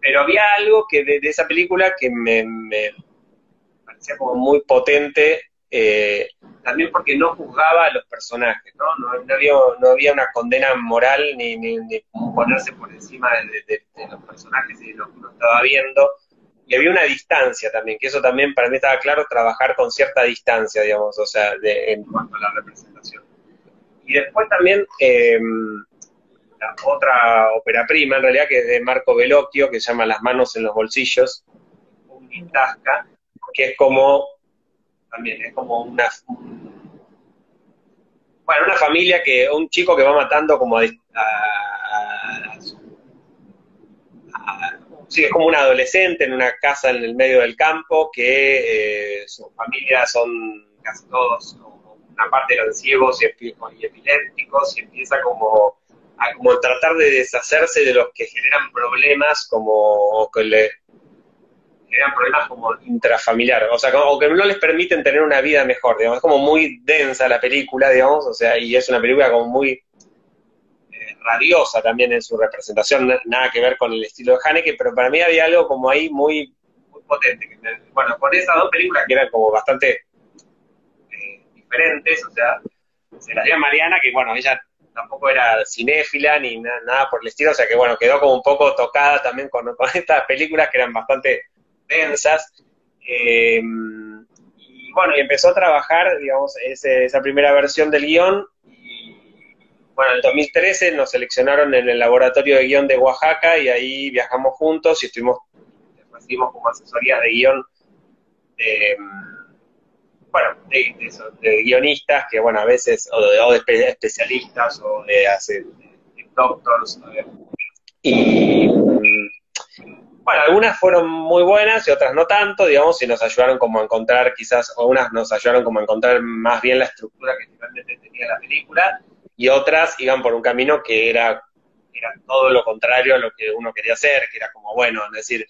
[SPEAKER 2] pero había algo que de, esa película que me, parecía como muy potente, eh, también porque no juzgaba a los personajes, ¿no? No, había, no había una condena moral ni, ni, ponerse por encima de, los personajes y de lo que uno estaba viendo. Y había una distancia también, que eso también para mí estaba claro, trabajar con cierta distancia, digamos, o sea, en cuanto a la representación. Y después también... Eh, otra ópera prima, en realidad, que es de Marco Bellocchio, que se llama Las manos en los bolsillos, un que es como, también es como una, bueno, una familia que, un chico que va matando como a, sí, es como un adolescente en una casa en el medio del campo, que eh, su familia son casi todos, una parte eran ciegos y epilépticos, y empieza como a como tratar de deshacerse de los que generan problemas como que le generan problemas como intrafamiliar, o sea, o que no les permiten tener una vida mejor, digamos, es como muy densa la película, digamos, o sea, y es una película como muy eh, radiosa también en su representación, nada que ver con el estilo de Haneke, pero para mí había algo como ahí muy, muy potente. bueno, con esas dos películas que eran como bastante eh, diferentes, o sea, se las dio a Mariana, que bueno, ella tampoco era cinéfila ni nada por el estilo, o sea que bueno, quedó como un poco tocada también con, estas películas que eran bastante densas. Eh, y bueno, y empezó a trabajar, digamos, esa primera versión del guion. Y bueno, en el 2013 nos seleccionaron en el laboratorio de guion de Oaxaca y ahí viajamos juntos y estuvimos, recibimos como asesoría de guion de bueno, de, guionistas que, bueno, a veces, o de, especialistas, o de, hacer doctors, y bueno, algunas fueron muy buenas y otras no tanto, digamos, y nos ayudaron como a encontrar quizás, o unas nos ayudaron como a encontrar más bien la estructura que realmente tenía la película, y otras iban por un camino que era, era todo lo contrario a lo que uno quería hacer, que era como, bueno, es decir,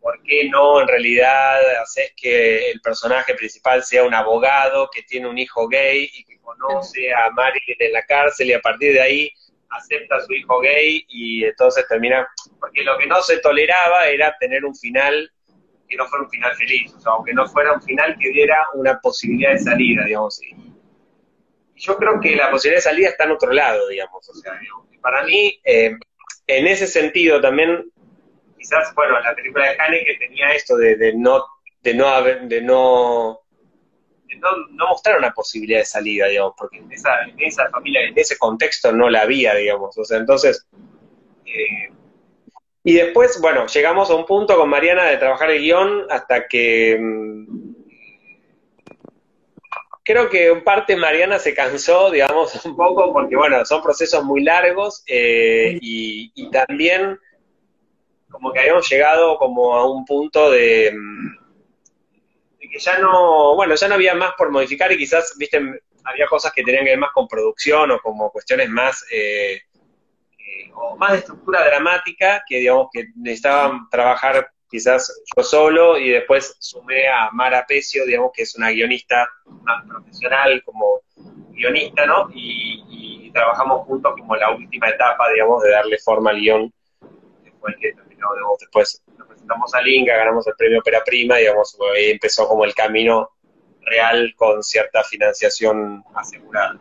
[SPEAKER 2] ¿por qué no en realidad haces que el personaje principal sea un abogado que tiene un hijo gay y que conoce a Marilyn en la cárcel y a partir de ahí acepta a su hijo gay y entonces termina, porque lo que no se toleraba era tener un final que no fuera un final feliz, o sea, aunque no fuera un final que diera una posibilidad de salida, digamos. Y yo creo que la posibilidad de salida está en otro lado, digamos, o sea, para mí, eh, en ese sentido también quizás, bueno, la película de que tenía esto de, de no, de no haber, de no no, mostrar una posibilidad de salida, digamos, porque en esa, en esa familia, en ese contexto no la había, digamos. O sea, entonces, eh, y después, bueno, llegamos a un punto con Mariana de trabajar el guion hasta que mm, creo que en parte Mariana se cansó, digamos, un poco, porque bueno, son procesos muy largos eh, y, y, también como que habíamos llegado como a un punto de, mm, de, que ya no, bueno, ya no había más por modificar y quizás, viste, había cosas que tenían que ver más con producción o como cuestiones más... Eh, o más de estructura dramática que digamos que necesitaban trabajar quizás yo solo y después sumé a Mara Pecio, digamos que es una guionista más profesional como guionista, ¿no? Y, trabajamos juntos como la última etapa, digamos, de darle forma al guion, después que terminó, digamos, después nos presentamos a Linga, ganamos el premio Opera Prima, digamos, ahí empezó como el camino real con cierta financiación asegurada.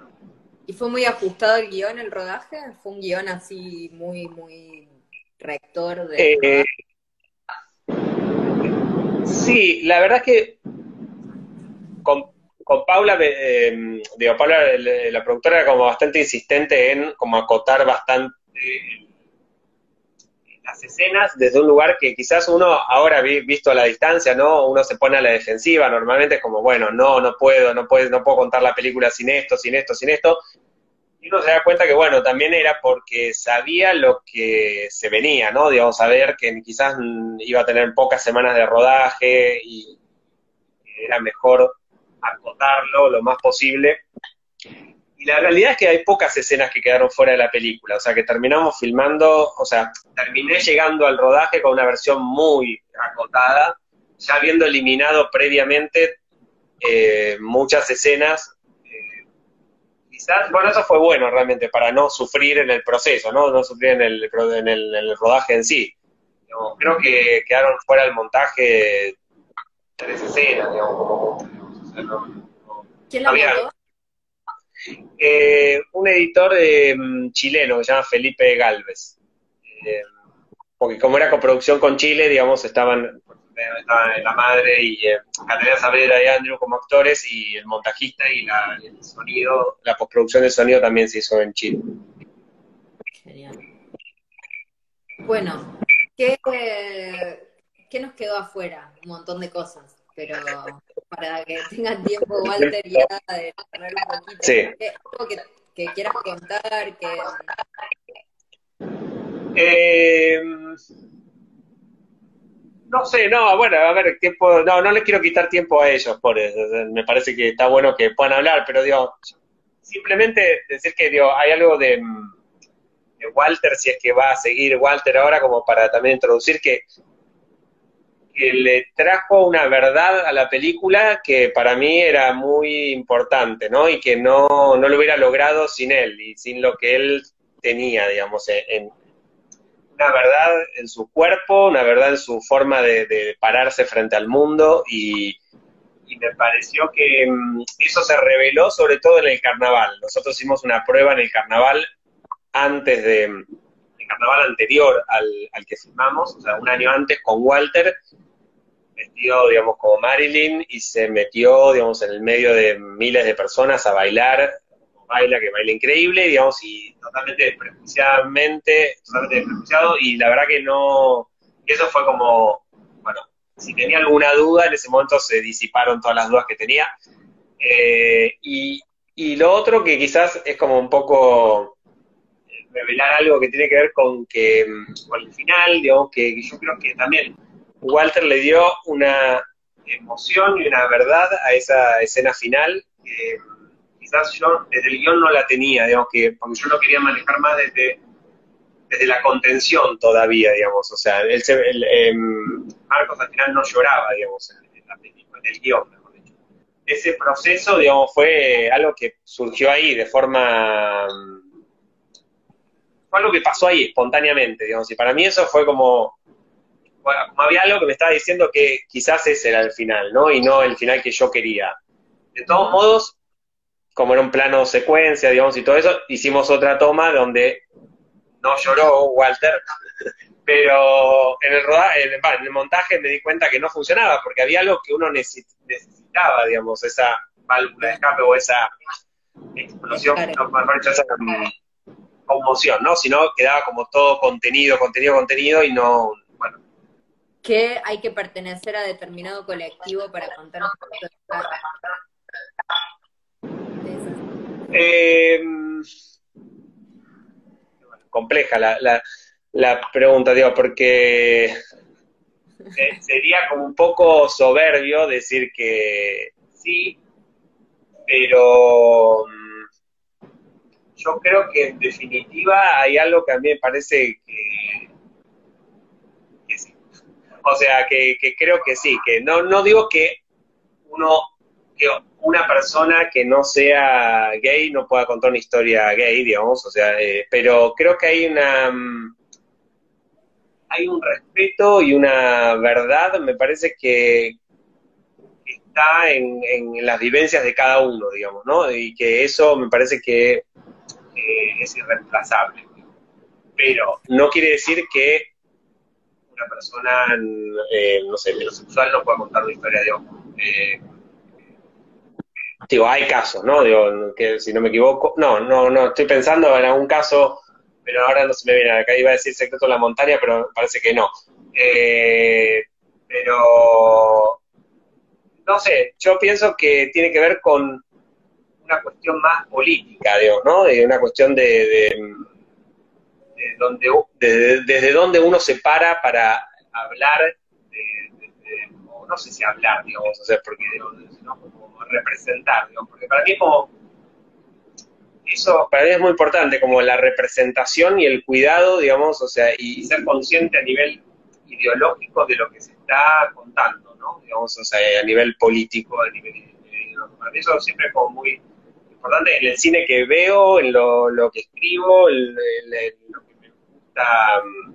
[SPEAKER 1] ¿Y fue muy ajustado el guion, el rodaje? ¿Fue un guion así muy, muy rector de... Eh,
[SPEAKER 2] sí, la verdad es que con, Paula, eh, digo, Paula, la productora era como bastante insistente en como acotar bastante las escenas desde un lugar que quizás uno ahora visto a la distancia, ¿no? Uno se pone a la defensiva, normalmente es como, bueno, no, no puedo, no puedo, no puedo contar la película sin esto, sin esto, sin esto, y uno se da cuenta que, bueno, también era porque sabía lo que se venía, ¿no? Digamos, saber que quizás iba a tener pocas semanas de rodaje y era mejor acotarlo lo más posible. Y la realidad es que hay pocas escenas que quedaron fuera de la película, o sea, que terminamos filmando, o sea, terminé llegando al rodaje con una versión muy acotada, ya habiendo eliminado previamente eh, muchas escenas bueno, eso fue bueno realmente para no sufrir en el proceso, no, no sufrir en el, en el, rodaje en sí. creo que quedaron fuera del montaje tres escenas, digamos,
[SPEAKER 1] ¿Quién la mandó?
[SPEAKER 2] Eh, un editor mm, chileno que se llama Felipe Galvez. Eh, porque como era coproducción con Chile, digamos, estaban estaban la madre y eh, Catalina Saavedra y Andrew como actores y el montajista y la, el sonido, la postproducción de sonido también se hizo en Chile.
[SPEAKER 1] Genial. Bueno, ¿qué, ¿qué nos quedó afuera? Un montón de cosas, pero para que tengan tiempo, Walter, ya de hablar un poquito. Sí. ¿Algo que, que, quieras contar? Que...
[SPEAKER 2] Eh, no sé, no, bueno, a ver, ¿qué puedo? No, no les quiero quitar tiempo a ellos, por eso. Me parece que está bueno que puedan hablar, pero digo, simplemente decir que digo, hay algo de, de Walter, si es que va a seguir Walter ahora, como para también introducir que, que le trajo una verdad a la película que para mí era muy importante, ¿no? Y que no, no lo hubiera logrado sin él y sin lo que él tenía, digamos, en, una verdad en su cuerpo, una verdad en su forma de, pararse frente al mundo y, me pareció que mm, eso se reveló sobre todo en el carnaval. Nosotros hicimos una prueba en el carnaval antes de, carnaval anterior al, al que filmamos, o sea, un año antes con Walter, vestido, digamos, como Marilyn y se metió, digamos, en el medio de miles de personas a bailar baila, que baila increíble, digamos, y totalmente desprejuiciadamente, totalmente desprejuiciado, y la verdad que no, eso fue como, bueno, si tenía alguna duda, en ese momento se disiparon todas las dudas que tenía. Eh, y, y lo otro que quizás es como un poco revelar algo que tiene que ver con que, con el final, digamos, que, yo creo que también Walter le dio una emoción y una verdad a esa escena final que quizás yo desde el guion no la tenía, digamos, que, porque yo lo quería manejar más desde, desde la contención todavía, digamos, o sea, em, Marcos al final no lloraba, digamos, en, la película, en el guion, mejor dicho. Ese proceso, digamos, fue algo que surgió ahí de forma... Fue algo que pasó ahí espontáneamente, digamos, y para mí eso fue como, bueno, como había algo que me estaba diciendo que quizás ese era el final, ¿no? Y no el final que yo quería. De todos modos, como era un plano secuencia, digamos, y todo eso, hicimos otra toma donde no lloró Walter, pero en el, rodaje, en, el montaje me di cuenta que no funcionaba, porque había algo que uno necesitaba, digamos, esa válvula de escape o esa explosión, dicho, esa conmoción, ¿no? Si no, quedaba como todo contenido, contenido, contenido y no, bueno.
[SPEAKER 1] Que hay que pertenecer a determinado colectivo para contar un
[SPEAKER 2] eh, compleja la, la, la pregunta, digo, porque eh, sería como un poco soberbio decir que sí, pero yo creo que en definitiva hay algo que a mí me parece que, sí. O sea, que, creo que sí, que no, no digo que uno, que una persona que no sea gay no pueda contar una historia gay, digamos, o sea, eh, pero creo que hay una mm, hay un respeto y una verdad, me parece que está en, las vivencias de cada uno, digamos, ¿no? Y que eso me parece que es irreemplazable. Pero no quiere decir que una persona, eh, no sé, heterosexual no pueda contar una historia de hombre. Eh, digo, hay casos, ¿no? Digo, que si no me equivoco, no, no, no, estoy pensando en algún caso pero ahora no se me viene. Acá iba a decir Secreto de la Montaña, pero parece que no. Eh, pero, no sé, yo pienso que tiene que ver con una cuestión más política, digo, ¿no? De una cuestión de, donde, desde donde uno se para para hablar, de, o no sé si hablar, digamos, o sea, porque, sino como representar, digamos, porque para mí como eso para mí es muy importante, como la representación y el cuidado, digamos, o sea, y ser consciente a nivel ideológico de lo que se está contando, ¿no? Digamos, o sea, a nivel político, a nivel... Para mí eso siempre es como muy importante en el cine que veo, en lo, que escribo, en, lo que me gusta mm,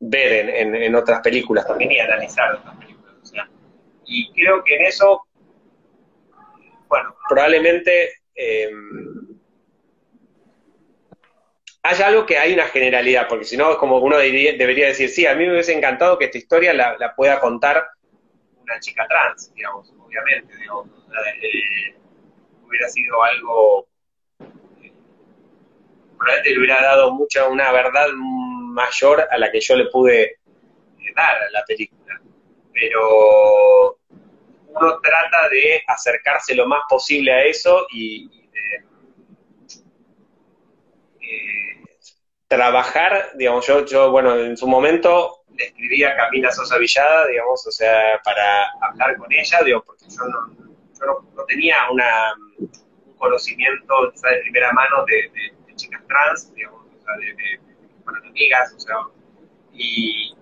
[SPEAKER 2] ver en, otras películas también y analizar otras películas, o sea, y creo que en eso, bueno, probablemente... Eh, hay algo que hay una generalidad, porque si no, como uno debería decir, sí, a mí me hubiese encantado que esta historia la, pueda contar una chica trans, digamos, obviamente, digamos, eh, hubiera sido algo, eh, probablemente le hubiera dado mucha, una verdad mayor a la que yo le pude eh, dar a la película, pero uno trata de acercarse lo más posible a eso y, trabajar, digamos, yo, yo, bueno, en su momento le escribí a Camila Sosa Villada, digamos, o sea, para hablar con ella, digo, porque yo no, yo no, tenía una, conocimiento de primera mano de, chicas trans, digamos, de, de, amigas, o sea, y,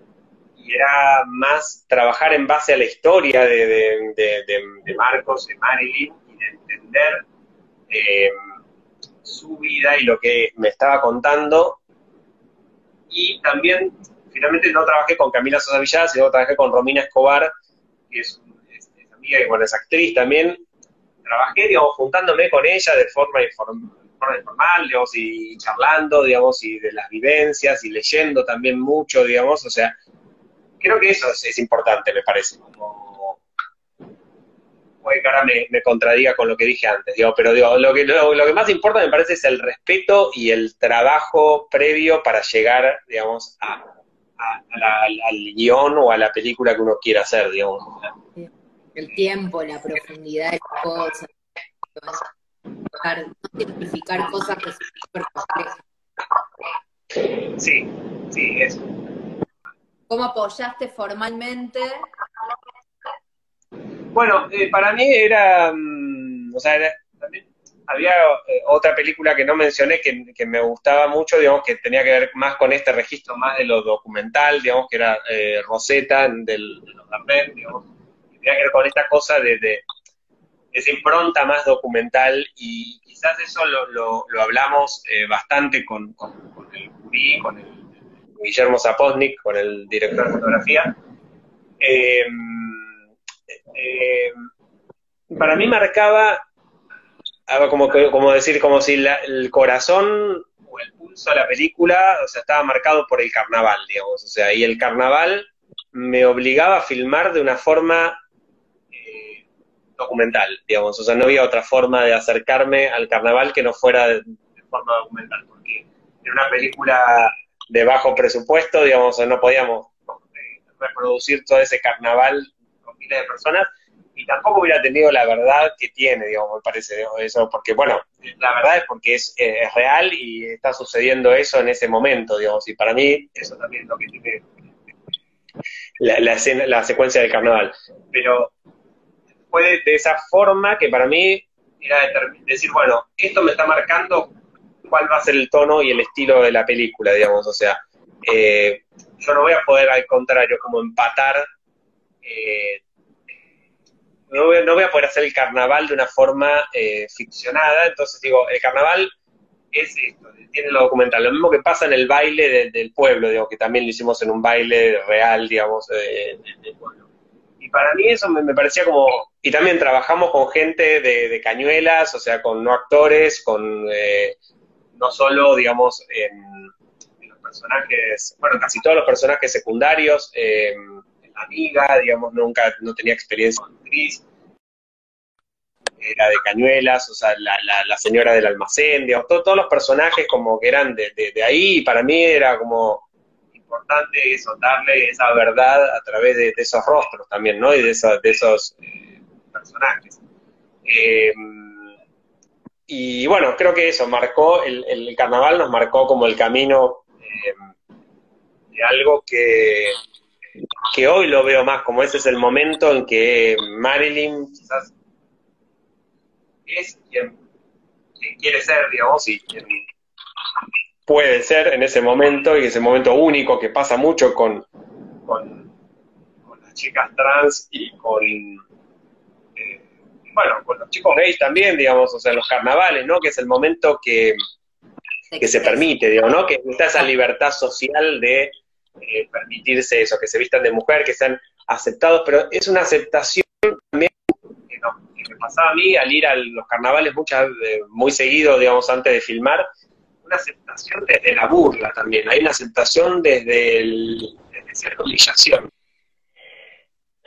[SPEAKER 2] era más trabajar en base a la historia de, Marcos, de Marilyn, y de entender eh, su vida y lo que me estaba contando y también, finalmente no trabajé con Camila Sosa Villada, sino trabajé con Romina Escobar, que es, amiga y bueno, es actriz también. Trabajé, digamos, juntándome con ella de forma, informal, digamos, y charlando, digamos, y de las vivencias, y leyendo también mucho, digamos, o sea, creo que eso es, importante, me parece, como puede que ahora me, contradiga con lo que dije antes, digo, pero digo, lo que, lo, que más importa me parece es el respeto y el trabajo previo para llegar, digamos, a, al guion o a la película que uno quiera hacer, digamos.
[SPEAKER 1] El tiempo, la profundidad de las cosas, no simplificar cosas que son súper complejas.
[SPEAKER 2] Sí, sí, eso.
[SPEAKER 1] ¿Cómo apoyaste formalmente
[SPEAKER 2] bueno, eh, para mí era, mm, o sea, también había eh, otra película que no mencioné que, me gustaba mucho, digamos, que tenía que ver más con este registro más de lo documental, digamos, que era eh, Rosetta del, de los digamos, con esta cosa de, de, esa impronta más documental y quizás eso lo, lo, hablamos bastante con, con, el Curí, con el, Guillermo Zapotnik, con el director de fotografía. Eh, eh, para mí marcaba, como, como decir, como si el corazón el pulso de la película, o sea, estaba marcado por el carnaval, digamos, o sea, y el carnaval me obligaba a filmar de una forma eh, documental, digamos, o sea, no había otra forma de acercarme al carnaval que no fuera de, forma documental, porque era una película de bajo presupuesto, digamos, no podíamos eh, reproducir todo ese carnaval con miles de personas, y tampoco hubiera tenido la verdad que tiene, digamos, me parece, eso, porque, bueno, la verdad es porque es, eh, es, real y está sucediendo eso en ese momento, digamos, y para mí eso también es lo que tiene la secuencia del carnaval. Pero de, esa forma que para mí era decir, bueno, esto me está marcando cuál va a ser el tono y el estilo de la película, digamos, o sea, eh, yo no voy a poder, al contrario, como empatar eh, no voy, a poder hacer el carnaval de una forma eh, ficcionada, entonces digo, el carnaval es esto, tiene lo documental, lo mismo que pasa en el baile del pueblo, digo, que también lo hicimos en un baile real, digamos, eh, del pueblo. Y para mí eso me, parecía como, y también trabajamos con gente de, cañuelas, o sea, con no actores, con eh, no solo, digamos, los personajes, bueno, casi todos los personajes secundarios, amiga, digamos, nunca, no tenía experiencia con actriz, era de Cañuelas, o sea, la, la, señora del almacén, digamos, todos los personajes como que eran de, de, ahí, y para mí era como importante eso, darle esa verdad a través de, esos rostros también, ¿no? Y de, esos, de esos eh, personajes. Em, y bueno, creo que eso marcó, el, carnaval nos marcó como el camino em, de algo que, que hoy lo veo más como ese es el momento en que Marilyn quizás es quien, quiere ser, digamos, y quien puede ser en ese momento, y ese momento único que pasa mucho con, con, las chicas trans y con, eh, bueno, con los chicos gays también, digamos, o sea, los carnavales, ¿no? Que es el momento que, que se permite, digamos, ¿no? Que está esa libertad social de eh, permitirse eso, que se vistan de mujer, que sean aceptados, pero es una aceptación también que, me pasaba a mí al ir a los carnavales muchas, eh, muy seguido, digamos, antes de filmar, una aceptación desde la burla también, hay una aceptación desde, el, desde cierta humillación.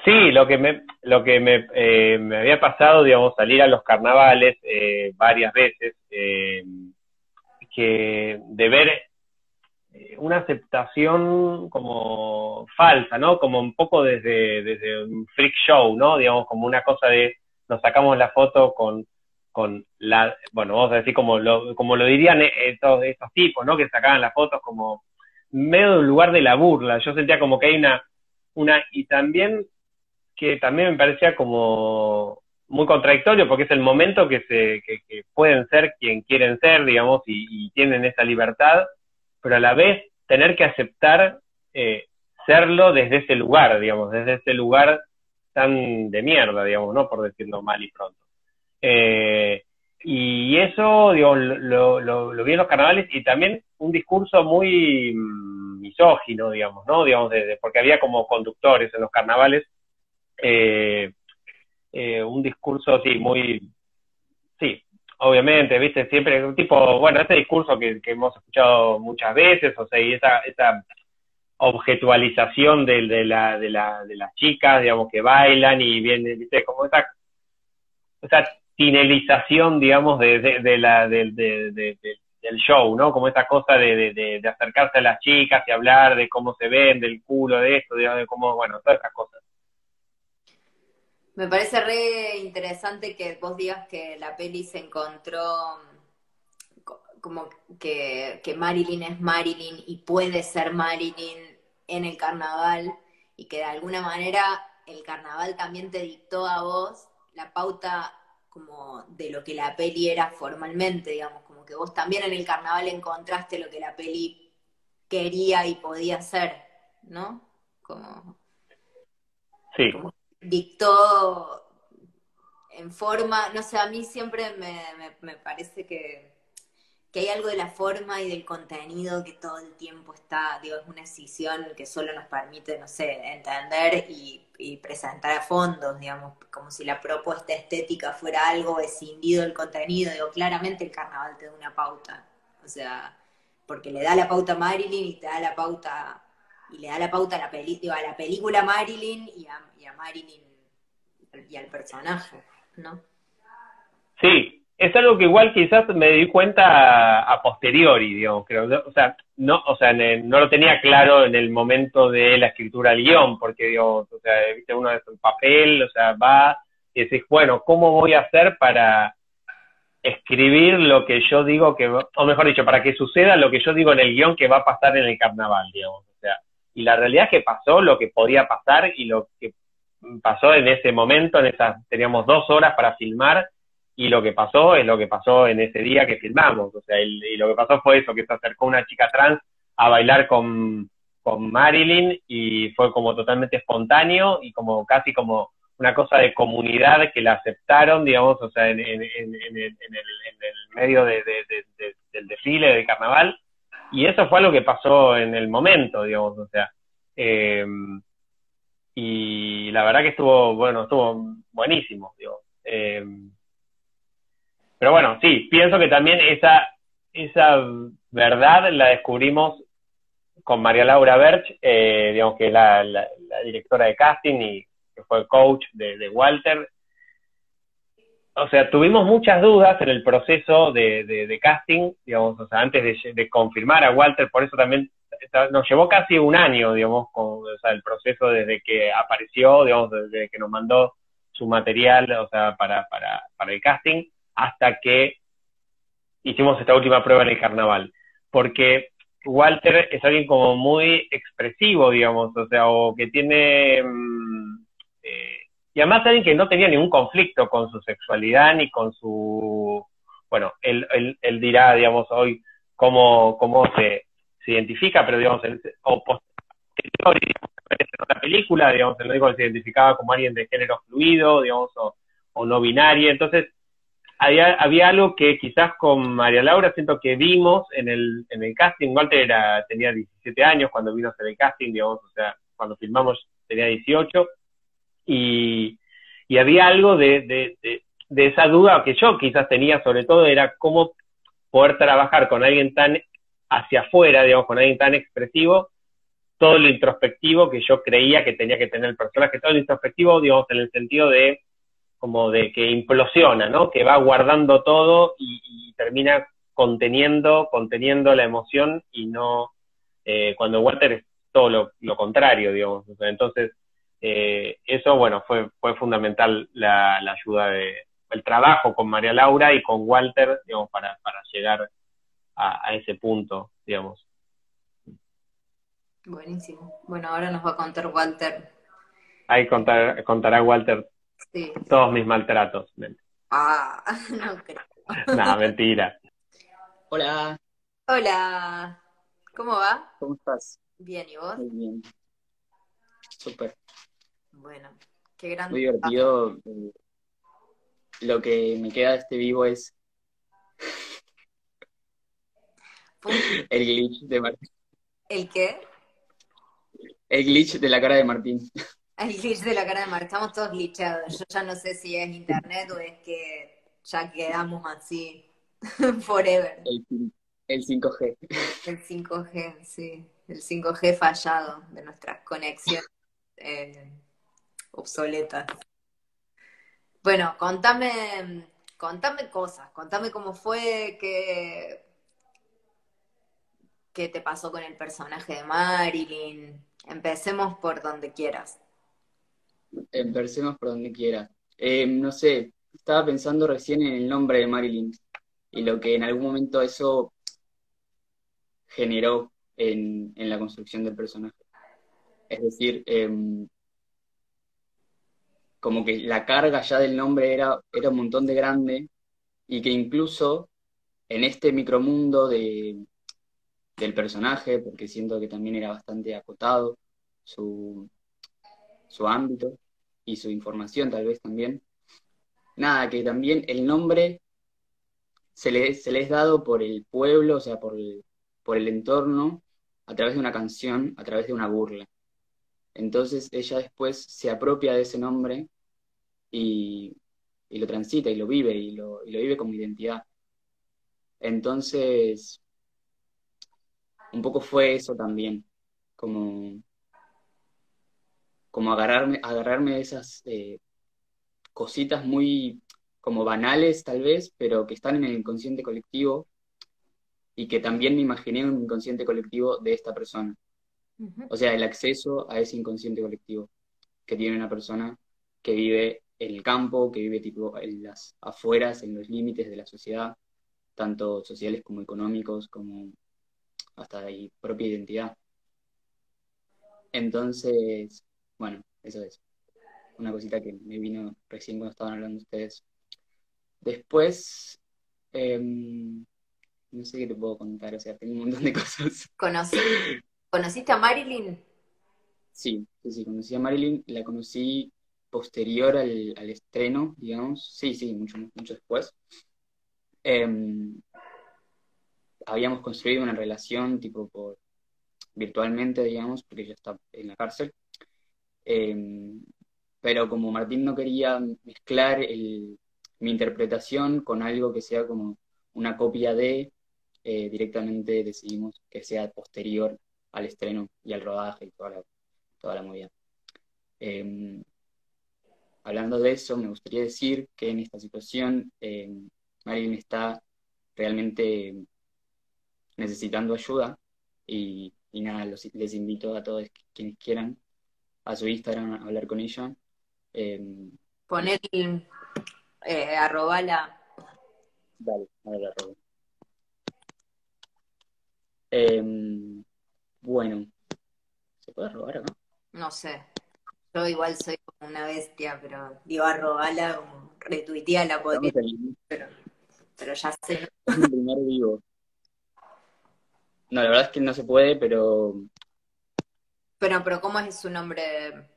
[SPEAKER 2] Sí, lo que me, lo que me, eh, me había pasado, digamos, salir a los carnavales varias veces, que de ver eh, una aceptación como falsa, ¿no? Como un poco desde, desde un freak show, ¿no? Digamos, como una cosa de nos sacamos la foto con, con la, bueno, vamos a decir como lo, como lo dirían estos, estos tipos, ¿no? Que sacaban las fotos como medio del lugar de la burla. Yo sentía como que hay una, una, y también que también me parecía como muy contradictorio porque es el momento que se, que, que pueden ser quien quieren ser, digamos, y, y tienen esa libertad, pero a la vez tener que aceptar eh, serlo desde ese lugar, digamos, desde ese lugar tan de mierda, digamos, ¿no? Por decirlo mal y pronto. Eh, y eso, digo, lo, lo, vi en los carnavales y también un discurso muy mm, misógino, digamos, ¿no? Digamos, porque había como conductores en los carnavales, eh, un discurso, sí, muy, sí, obviamente, viste, siempre, tipo, bueno, este discurso que, hemos escuchado muchas veces, o sea, y esa, esa objetualización de, de, la, de, la, de las chicas, digamos, que bailan y viene, viste, como esa, esa tinelización, digamos, de, de, la, del show, ¿no? Como esa cosa de, acercarse a las chicas y hablar de cómo se ven, del culo, de esto, de cómo, bueno, todas esas cosas.
[SPEAKER 1] Me parece re interesante que vos digas que la peli se encontró como que, Marilyn es Marilyn y puede ser Marilyn en el carnaval y que de alguna manera el carnaval también te dictó a vos la pauta como de lo que la peli era formalmente, digamos, como que vos también en el carnaval encontraste lo que la peli quería y podía ser, ¿no? Como,
[SPEAKER 2] sí
[SPEAKER 1] dictó en forma, no sé, a mí siempre me, me, parece que, que, hay algo de la forma y del contenido que todo el tiempo está, digo, es una decisión que solo nos permite, no sé, entender y, presentar a fondos, digamos, como si la propuesta estética fuera algo escindido del contenido, digo, claramente el carnaval te da una pauta, o sea, porque le da la pauta a Marilyn y te da la pauta, y le da la pauta a la, peli, a la película Marilyn y y a Marilyn y al personaje, ¿no?
[SPEAKER 2] Sí, es algo que igual quizás me di cuenta a, posteriori, digamos, creo. O sea, no, o sea, no lo tenía claro en el momento de la escritura del guion, porque, digo, o sea, viste uno de en papel, o sea, va y decís, bueno, ¿cómo voy a hacer para escribir lo que yo digo que, o mejor dicho, para que suceda lo que yo digo en el guion que va a pasar en el carnaval, digamos. O sea, y la realidad es que pasó lo que podía pasar y lo que pasó en ese momento, en esas, teníamos dos horas para filmar y lo que pasó es lo que pasó en ese día que filmamos. O sea, y lo que pasó fue eso, que se acercó una chica trans a bailar con, con Marilyn y fue como totalmente espontáneo y como casi como una cosa de comunidad que la aceptaron, digamos, o sea, en, en, en, el, medio de, del desfile, del carnaval. Y eso fue lo que pasó en el momento, digamos, o sea. Eh, y la verdad que estuvo, bueno, estuvo buenísimo, digo. Eh, pero bueno, sí, pienso que también esa, esa verdad la descubrimos con María Laura Berch, eh, digamos que es la, la, directora de casting y que fue coach de, Walter. O sea, tuvimos muchas dudas en el proceso de, de, casting, digamos, o sea, antes de, confirmar a Walter, por eso también nos llevó casi un año, digamos, con, o sea, el proceso desde que apareció, digamos, desde que nos mandó su material, o sea, para, para, para el casting hasta que hicimos esta última prueba en el carnaval. Porque Walter es alguien como muy expresivo, digamos, o sea, o que tiene... Mm, eh, y además alguien que no tenía ningún conflicto con su sexualidad ni con su... Bueno, él, él, dirá, digamos, hoy cómo, cómo se, se identifica, pero digamos, el, o en la película, digamos, el médico se identificaba como alguien de género fluido, digamos, o, o no binario, entonces había, había algo que quizás con María Laura siento que vimos en el, en el casting, Walter tenía 17 años cuando vino a hacer el casting, digamos, o sea, cuando filmamos tenía 18, y, y había algo de, de, de, esa duda que yo quizás tenía sobre todo, era cómo poder trabajar con alguien tan hacia afuera, digamos, con alguien tan expresivo, todo lo introspectivo que yo creía que tenía que tener el personaje, todo lo introspectivo, digamos, en el sentido de como de que implosiona, ¿no? Que va guardando todo y, termina conteniendo, conteniendo la emoción y no, eh, cuando Walter es todo lo, contrario, digamos. entonces, eh, eso, bueno, fue, fue fundamental la, ayuda de, el trabajo con María Laura y con Walter, digamos, para, para llegar a, ese punto, digamos.
[SPEAKER 1] Buenísimo. Bueno, ahora nos va a contar Walter.
[SPEAKER 2] Ahí contar, contará Walter todos mis maltratos.
[SPEAKER 1] Ah, no creo.
[SPEAKER 2] no, mentira.
[SPEAKER 3] Hola.
[SPEAKER 1] Hola. ¿Cómo va?
[SPEAKER 3] ¿Cómo estás?
[SPEAKER 1] Bien, ¿y vos?
[SPEAKER 3] Muy bien. Súper.
[SPEAKER 1] Bueno, qué grande.
[SPEAKER 3] Muy divertido. Lo que me queda de este vivo es el glitch de Martín.
[SPEAKER 1] ¿El qué?
[SPEAKER 3] El glitch de la cara de Martín.
[SPEAKER 1] El glitch de la cara de Mar, estamos todos glitchados. Yo ya no sé si es internet o es que ya quedamos así forever.
[SPEAKER 3] El, 5G.
[SPEAKER 1] El 5G, sí. El 5G fallado de nuestras conexiones eh, obsoletas. Bueno, contame, contame cosas, contame cómo fue, qué, qué te pasó con el personaje de Marilyn. Empecemos por donde quieras.
[SPEAKER 3] Empecemos por donde quiera. Eh, no sé, estaba pensando recién en el nombre de Marilyn y lo que en algún momento eso generó en, la construcción del personaje. Es decir, em, como que la carga ya del nombre era, era un montón de grande y que incluso en este micromundo de, del personaje, porque siento que también era bastante acotado su, su ámbito y su información tal vez también. Nada, que también el nombre se le, se es dado por el pueblo, o sea, por el, por el entorno, a través de una canción, a través de una burla. Entonces ella después se apropia de ese nombre y, y lo transita y lo vive y lo, y lo vive como identidad. Entonces, un poco fue eso también, como, como agarrarme, agarrarme de esas eh, cositas muy como banales tal vez, pero que están en el inconsciente colectivo y que también me imaginé un inconsciente colectivo de esta persona. O sea, el acceso a ese inconsciente colectivo que tiene una persona que vive en el campo, que vive tipo en las afueras, en los límites de la sociedad, tanto sociales como económicos, como hasta de propia identidad. Entonces, bueno, eso es una cosita que me vino recién cuando estaban hablando ustedes. Después, em, no sé qué te puedo contar, o sea, tengo un montón de cosas.
[SPEAKER 1] ¿Conociste a Marilyn?
[SPEAKER 3] Sí, sí, sí, conocí a Marilyn, la conocí posterior al, estreno, digamos, sí, sí, mucho, mucho después. Em, habíamos construido una relación tipo por virtualmente, digamos, porque ella está en la cárcel. Em, pero como Martín no quería mezclar mi interpretación con algo que sea como una copia de, eh, directamente decidimos que sea posterior al estreno y al rodaje y toda la, movida. Em, hablando de eso, me gustaría decir que en esta situación eh, está realmente necesitando ayuda y, nada, les invito a todos quienes quieran a su Instagram a hablar con ella.
[SPEAKER 1] Eh, Poner eh, arrobala.
[SPEAKER 3] Dale, a ver, arroba. Em, bueno, ¿se puede robar acá?
[SPEAKER 1] No sé. Yo igual soy como una bestia, pero digo arrobala, retuiteala, podría, pero, pero ya sé.
[SPEAKER 3] Es el primer vivo. No, la verdad es que no se puede, pero.
[SPEAKER 1] Pero, pero ¿cómo es su nombre?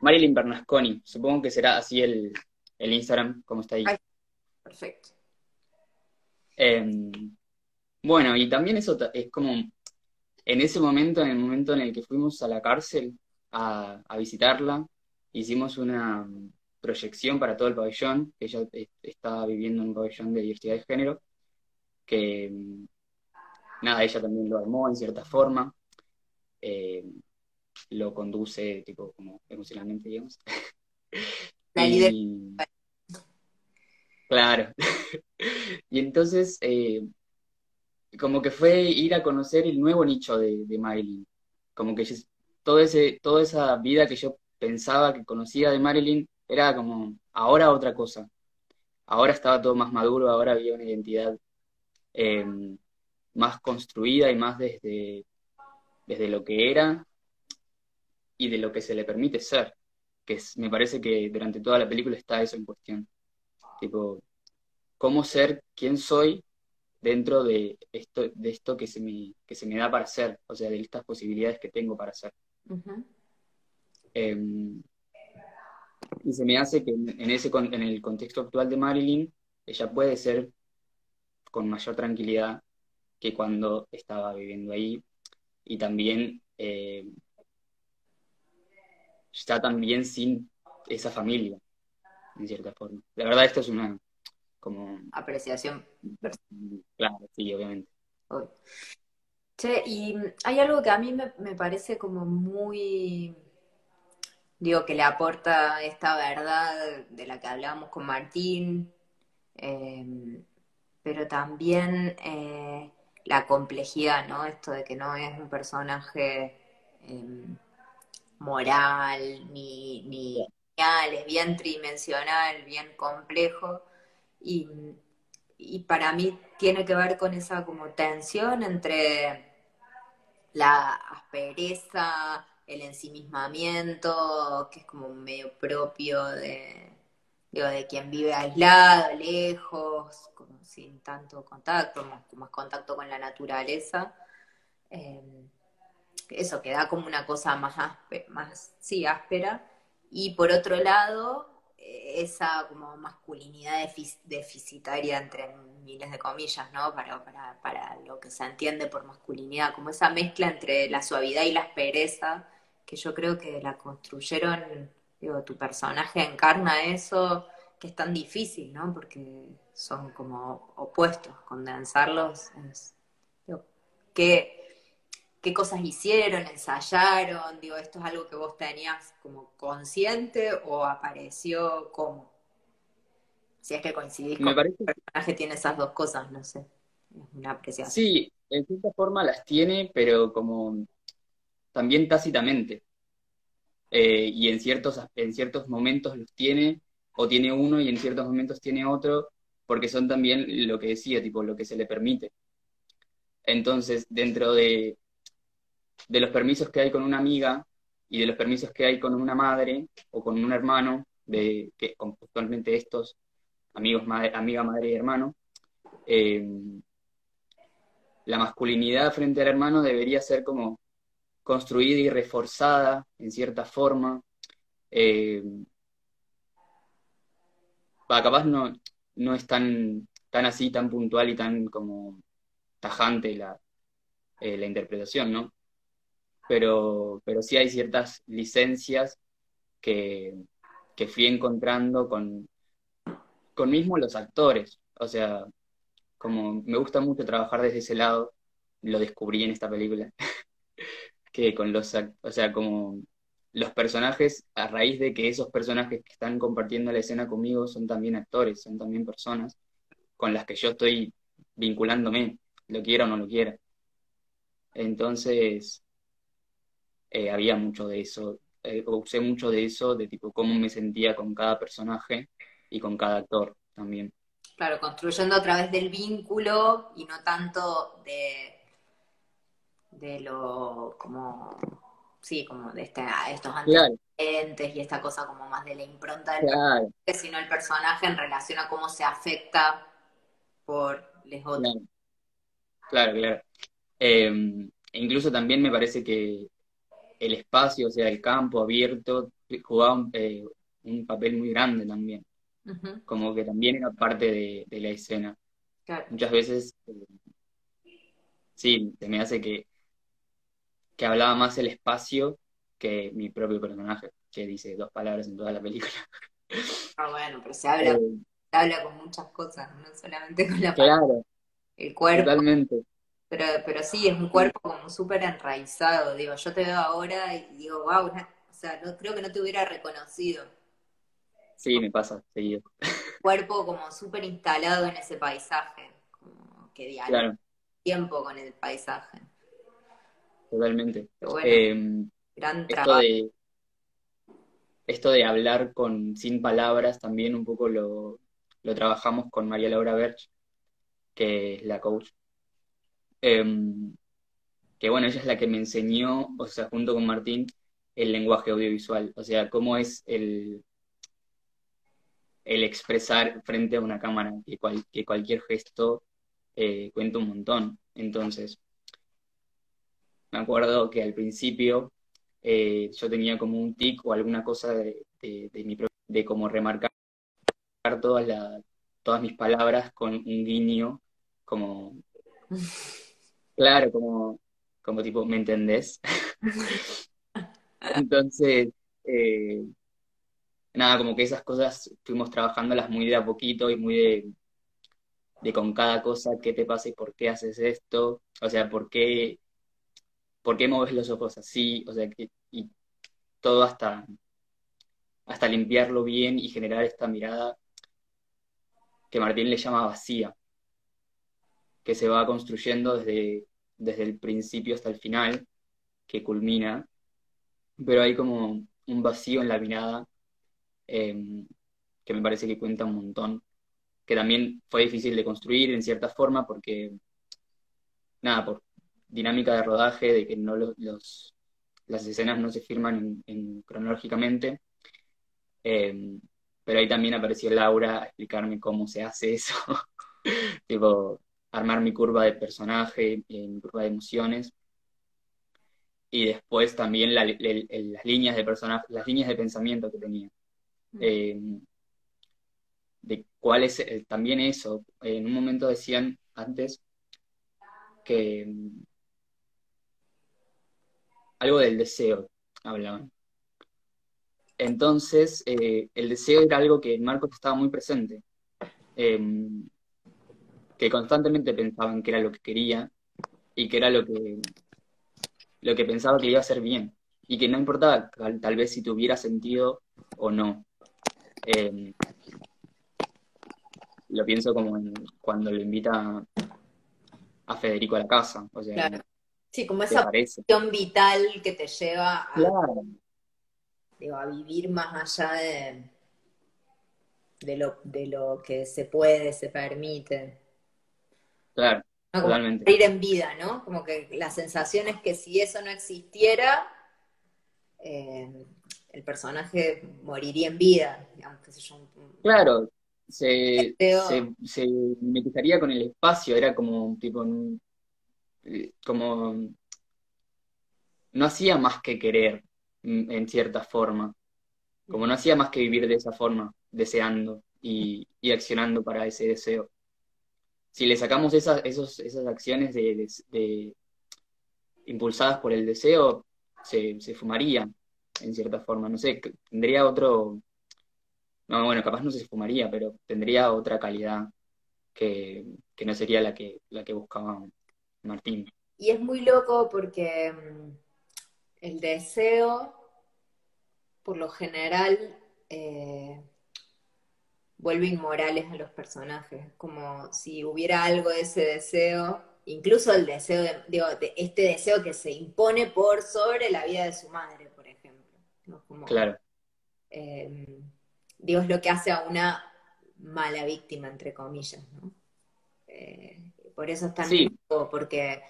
[SPEAKER 3] Marilyn Bernasconi. Supongo que será así el, el Instagram, como está ahí.
[SPEAKER 1] perfecto.
[SPEAKER 3] Em, bueno, y también eso es como en ese momento, en el momento en el que fuimos a la cárcel a, a visitarla, hicimos una proyección para todo el pabellón, que ella estaba viviendo en un pabellón de diversidad de género, que nada, ella también lo armó en cierta forma, eh, lo conduce tipo como emocionalmente, digamos. y, claro. y entonces, eh, como que fue ir a conocer el nuevo nicho de, de Marilyn. Como que todo ese, toda esa vida que yo pensaba que conocía de Marilyn era como ahora otra cosa. Ahora estaba todo más maduro, ahora había una identidad eh, más construida y más desde, desde lo que era y de lo que se le permite ser, que me parece que durante toda la película está eso en cuestión. Tipo, cómo ser quién soy dentro de esto, de esto que, se me, que se me da para ser, o sea, de estas posibilidades que tengo para ser. Em, y se me hace que en, ese, en el contexto actual de Marilyn, ella puede ser con mayor tranquilidad que cuando estaba viviendo ahí y también eh, está también sin esa familia, en cierta forma. La verdad, esto es una como...
[SPEAKER 1] Apreciación.
[SPEAKER 3] Claro, sí, obviamente.
[SPEAKER 1] Che, y hay algo que a mí me, parece como muy, digo, que le aporta esta verdad de la que hablábamos con Martín, eh, pero también eh, la complejidad, ¿no? Esto de que no es un personaje em, moral, ni, ni es bien tridimensional, bien complejo. Y, para mí tiene que ver con esa como tensión entre la aspereza, el ensimismamiento, que es como medio propio de, digo, de quien vive aislado, lejos, sin tanto contacto, más, contacto con la naturaleza. Eh, eso, que da como una cosa más, más sí, áspera. Y por otro lado, eh, esa como masculinidad deficitaria entre miles de comillas, ¿no? Para, para, para lo que se entiende por masculinidad, como esa mezcla entre la suavidad y la aspereza, que yo creo que la construyeron digo, tu personaje encarna eso que es tan difícil, ¿no? Porque son como opuestos, condensarlos es qué, qué cosas hicieron, ensayaron, digo, esto es algo que vos tenías como consciente o apareció como. Si es que coincidís con
[SPEAKER 3] parece...
[SPEAKER 1] el personaje tiene esas dos cosas, no sé. Es una apreciación.
[SPEAKER 3] Sí, en cierta forma las tiene, pero como también tácitamente. Eh, y en ciertos, en ciertos momentos los tiene, o tiene uno y en ciertos momentos tiene otro, porque son también lo que decía, tipo, lo que se le permite. Entonces, dentro de, de los permisos que hay con una amiga y de los permisos que hay con una madre o con un hermano, de que actualmente estos amigos, madre, amiga, madre y hermano, eh, la masculinidad frente al hermano debería ser como construida y reforzada en cierta forma. Eh, capaz no, no es tan, tan así, tan puntual y tan como tajante la, eh, la interpretación, ¿no? Pero, pero sí hay ciertas licencias que, que fui encontrando con, con mismo los actores. O sea, como me gusta mucho trabajar desde ese lado, lo descubrí en esta película, que con los, o sea, como los personajes, a raíz de que esos personajes que están compartiendo la escena conmigo son también actores, son también personas con las que yo estoy vinculándome, lo quiera o no lo quiera. Entonces, eh, había mucho de eso, eh, usé mucho de eso, de tipo cómo me sentía con cada personaje y con cada actor también.
[SPEAKER 1] Claro, construyendo a través del vínculo y no tanto de, de lo como sí, como de este, estos antecedentes y esta cosa como más de la impronta del personaje, sino el personaje en relación a cómo se afecta por los otros.
[SPEAKER 3] Claro, claro. Em, e incluso también me parece que el espacio, o sea, el campo abierto, jugaba un, eh, un papel muy grande también como que también era parte de, la escena. Muchas veces, eh, sí, se me hace que, que hablaba más el espacio que mi propio personaje, que dice dos palabras en toda la película.
[SPEAKER 1] Ah, bueno, pero se habla, eh, se habla con muchas cosas, no solamente con la
[SPEAKER 3] Claro.
[SPEAKER 1] El cuerpo.
[SPEAKER 3] Totalmente.
[SPEAKER 1] Pero, pero sí, es un cuerpo como súper enraizado. Digo, yo te veo ahora y digo, wow, o sea, no, creo que no te hubiera reconocido.
[SPEAKER 3] Sí, me pasa seguido.
[SPEAKER 1] Cuerpo como súper instalado en ese paisaje, como que diario tiempo con el paisaje.
[SPEAKER 3] Totalmente. Em,
[SPEAKER 1] gran trabajo.
[SPEAKER 3] Esto de, hablar con sin palabras también un poco lo, lo trabajamos con María Laura Berch, que es la coach. Em, que bueno, ella es la que me enseñó, o sea, junto con Martín, el lenguaje audiovisual, o sea, cómo es el, el expresar frente a una cámara, que, que cualquier gesto eh, cuenta un montón. Entonces, me acuerdo que al principio eh, yo tenía como un tic o alguna cosa de, de, de, mi, de como remarcar todas, la, todas mis palabras con un guiño, como, claro, como, como tipo, ¿me entendés? Entonces, eh, nada, como que esas cosas fuimos trabajándolas muy de a poquito y muy de, de con cada cosa, qué te pasa y por qué haces esto, o sea, por qué, por qué moves los ojos así, o sea, que, y todo hasta, hasta limpiarlo bien y generar esta mirada que Martín le llama vacía, que se va construyendo desde, desde el principio hasta el final, que culmina, pero hay como un vacío en la mirada Em, que me parece que cuenta un montón, que también fue difícil de construir en cierta forma porque, nada, por dinámica de rodaje, de que no los, las escenas no se firman en, cronológicamente, em, pero ahí también apareció Laura a explicarme cómo se hace eso, tipo, armar mi curva de personaje, mi curva de emociones, y después también las líneas de personaje, las líneas de pensamiento que tenía. Eh, de cuál es también eso. En un momento decían antes que mm, algo del deseo hablaban. Entonces, eh, el deseo era algo que en Marcos estaba muy presente, em, que constantemente pensaban que era lo que quería, y que era lo que, lo que pensaba que iba a hacer bien. Y que no importaba tal, vez si tuviera sentido o no. Eh, lo pienso como cuando lo invita a Federico a la casa.
[SPEAKER 1] Claro. Sí, como esa posición vital que te lleva a, digo, a vivir más allá de, de, lo, de lo que se puede, se permite.
[SPEAKER 3] Claro. Totalmente.
[SPEAKER 1] Ir en vida, ¿no? Como que la sensación es que si eso no existiera, eh, el personaje moriría en vida, digamos, qué sé yo.
[SPEAKER 3] Claro, se, se, se, mimetizaría con el espacio, era como un tipo, como, no hacía más que querer, mm, en cierta forma, como no hacía más que vivir de esa forma, deseando y, y accionando para ese deseo si le sacamos esas, esos, esas acciones de, impulsadas por el deseo, se, se fumaría, en cierta forma. No sé, tendría otro. No, bueno, capaz no se fumaría, pero tendría otra calidad que, no sería la que, la que buscaba Martín.
[SPEAKER 1] Y es muy loco porque mm, el deseo, por lo general, eh, vuelve inmorales a los personajes, como si hubiera algo de ese deseo, incluso el deseo, de, digo, de este deseo que se impone por sobre la vida de su madre, por ejemplo.
[SPEAKER 3] claro.
[SPEAKER 1] Eh, digo, es lo que hace a una mala víctima, entre comillas, ¿no? Eh, por eso es tan porque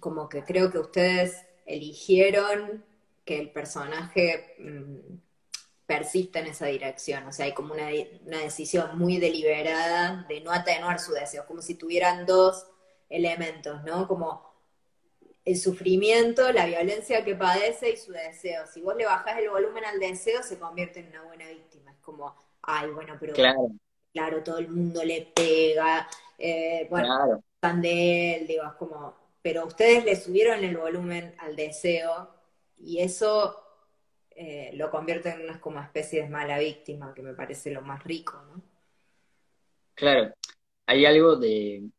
[SPEAKER 1] como que creo que ustedes eligieron que el personaje mm, persiste en esa dirección. O sea, hay como una, decisión muy deliberada de no atenuar su deseo, como si tuvieran dos elementos, ¿no? Como el sufrimiento, la violencia que padece y su deseo. Si vos le bajás el volumen al deseo, se convierte en una buena víctima. Es como, ay, bueno, pero claro, todo el mundo le pega, eh, bueno, están de él, digo, es como, pero ustedes le subieron el volumen al deseo y eso eh, lo convierte en una como especie de mala víctima, que me parece lo más rico, ¿no?
[SPEAKER 3] Claro, hay algo de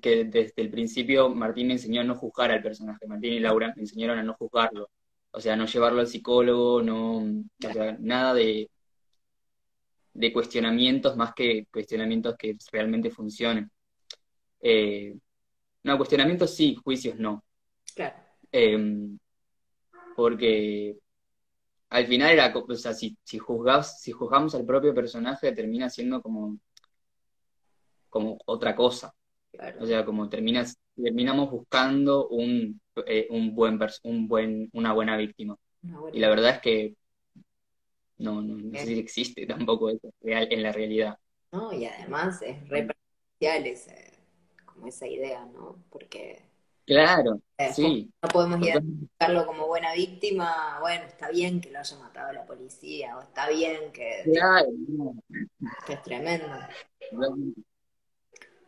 [SPEAKER 3] que desde el principio Martín enseñó a no juzgar al personaje, Martín y Laura enseñaron a no juzgarlo, o sea, no llevarlo al psicólogo, no, nada de, de cuestionamientos más que cuestionamientos que realmente funcionen. Eh, no, cuestionamientos sí, juicios no.
[SPEAKER 1] Claro.
[SPEAKER 3] Em, porque al final era, o sea, si, si, si juzgamos al propio personaje, termina siendo como, como otra cosa. O sea, como terminas, terminamos buscando un, eh, un buen, un buen, una buena víctima. y la verdad es que no, no, sé si existe tampoco eso real, en la realidad.
[SPEAKER 1] No, y además es re como esa idea, ¿no? Porque
[SPEAKER 3] Claro, eh, sí.
[SPEAKER 1] No podemos identificarlo como buena víctima. Bueno, está bien que lo haya matado la policía, o está bien que.
[SPEAKER 3] Claro.
[SPEAKER 1] Que es tremendo.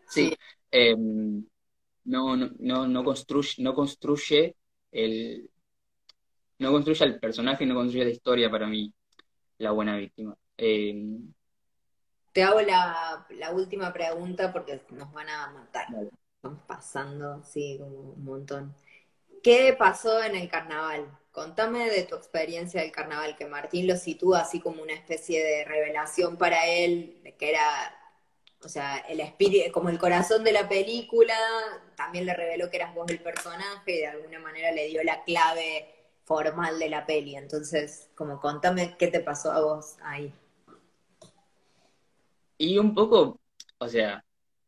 [SPEAKER 3] Sí. Em, no, no, no, no, construye, no construye el. No construye el personaje, no construye la historia para mí, la buena víctima. Em,
[SPEAKER 1] Te hago la, la, última pregunta porque nos van a matar estamos pasando, sí, como un montón. ¿Qué pasó en el carnaval? Contame de tu experiencia del carnaval, que Martín lo sitúa así como una especie de revelación para él, de que era, o sea, el espíritu, como el corazón de la película, también le reveló que eras vos el personaje y de alguna manera le dio la clave formal de la peli. Entonces, como contame qué te pasó a vos ahí.
[SPEAKER 3] Y un poco, o sea,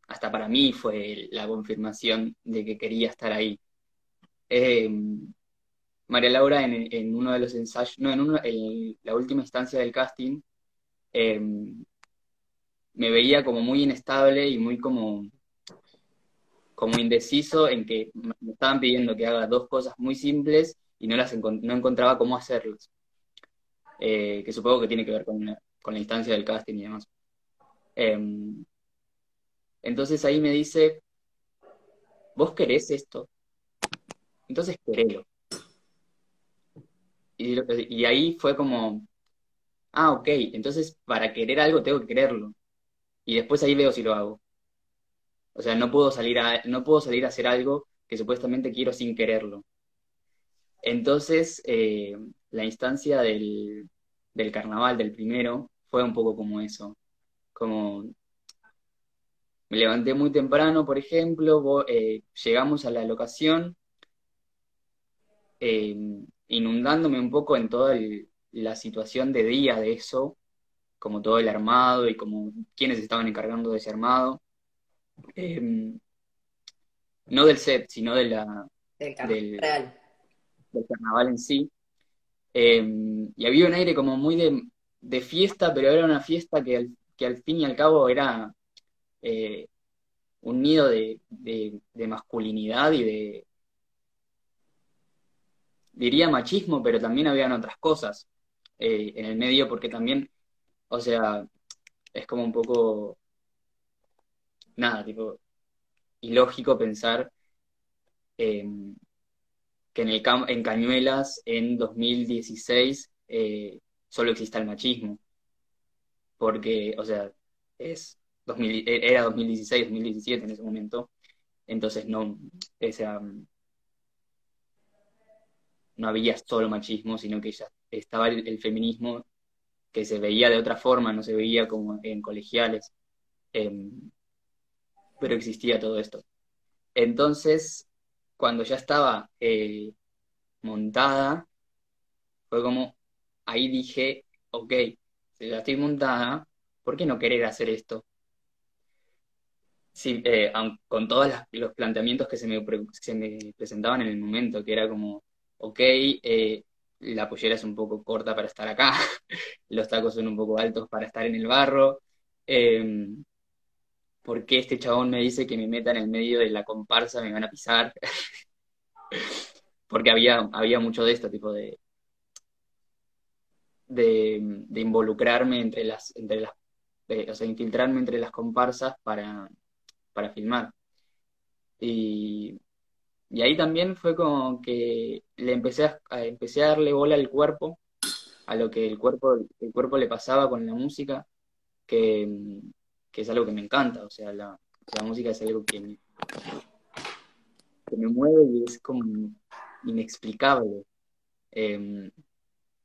[SPEAKER 3] hasta para mí fue la confirmación de que quería estar ahí. Eh, María Laura en, uno de los ensayos, no, en, la última instancia del casting, eh, me veía como muy inestable y muy como, como indeciso en que me estaban pidiendo que haga dos cosas muy simples y no las no encontraba cómo hacerlas. Eh, que supongo que tiene que ver con, con la instancia del casting y demás. Entonces ahí me dice, ¿vos querés esto? Entonces querelo. Y, ahí fue como, ah, ok, entonces para querer algo tengo que quererlo. Y después ahí veo si lo hago. O sea, no puedo salir no puedo salir a hacer algo que supuestamente quiero sin quererlo. Entonces, eh, la instancia del, del carnaval, del primero, fue un poco como eso. Como me levanté muy temprano, por ejemplo, eh, llegamos a la locación, eh, inundándome un poco en toda la situación de día de eso, como todo el armado y como quienes estaban encargando de ese armado. Em, no del set, sino de la,
[SPEAKER 1] del,
[SPEAKER 3] carnaval en sí. Em, y había un aire como muy de, fiesta, pero era una fiesta que al, que al fin y al cabo era eh, un nido de, masculinidad y de, diría machismo, pero también habían otras cosas eh, en el medio, porque también, o sea, es como un poco, nada, tipo, ilógico pensar em, que en, el en Cañuelas en 2016 eh, solo exista el machismo, porque, o sea, es era 2016, 2017 en ese momento, entonces no, esa, no había solo machismo, sino que ya estaba el, feminismo que se veía de otra forma, no se veía como en colegiales, em, pero existía todo esto. Entonces, cuando ya estaba eh, montada, fue como, ahí dije, ok, si ya estoy montada, ¿por qué no querer hacer esto? Sí, eh, con todos los planteamientos que se me, se me, presentaban en el momento, que era como, ok, eh, la pollera es un poco corta para estar acá, los tacos son un poco altos para estar en el barro, eh, ¿por qué este chabón me dice que me meta en el medio de la comparsa, me van a pisar? Porque había, había mucho de esto, tipo de, de, involucrarme entre las, entre las, o sea, infiltrarme entre las comparsas para, para filmar. Y, ahí también fue como que le empecé a, empecé a darle bola al cuerpo, a lo que el cuerpo, el cuerpo le pasaba con la música, que, es algo que me encanta, o sea, la, música es algo que me, que me mueve y es como inexplicable. Em,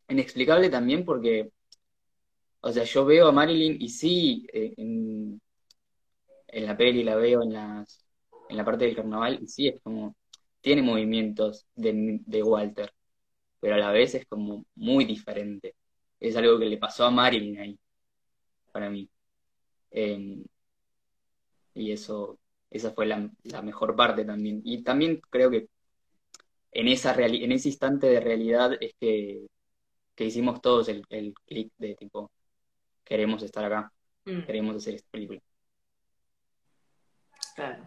[SPEAKER 3] inexplicable también porque, o sea, yo veo a Marilyn y sí, eh, en, en la peli, la veo en, las, en la parte del carnaval, y sí, es como, tiene movimientos de, Walter, pero a la vez es como muy diferente. Es algo que le pasó a Marilyn ahí, para mí. Y eso, esa fue la, mejor parte también. Y también creo que en, esa en ese instante de realidad es que, hicimos todos el, el clic de tipo, queremos estar acá, mm. queremos hacer esta película.
[SPEAKER 1] Claro.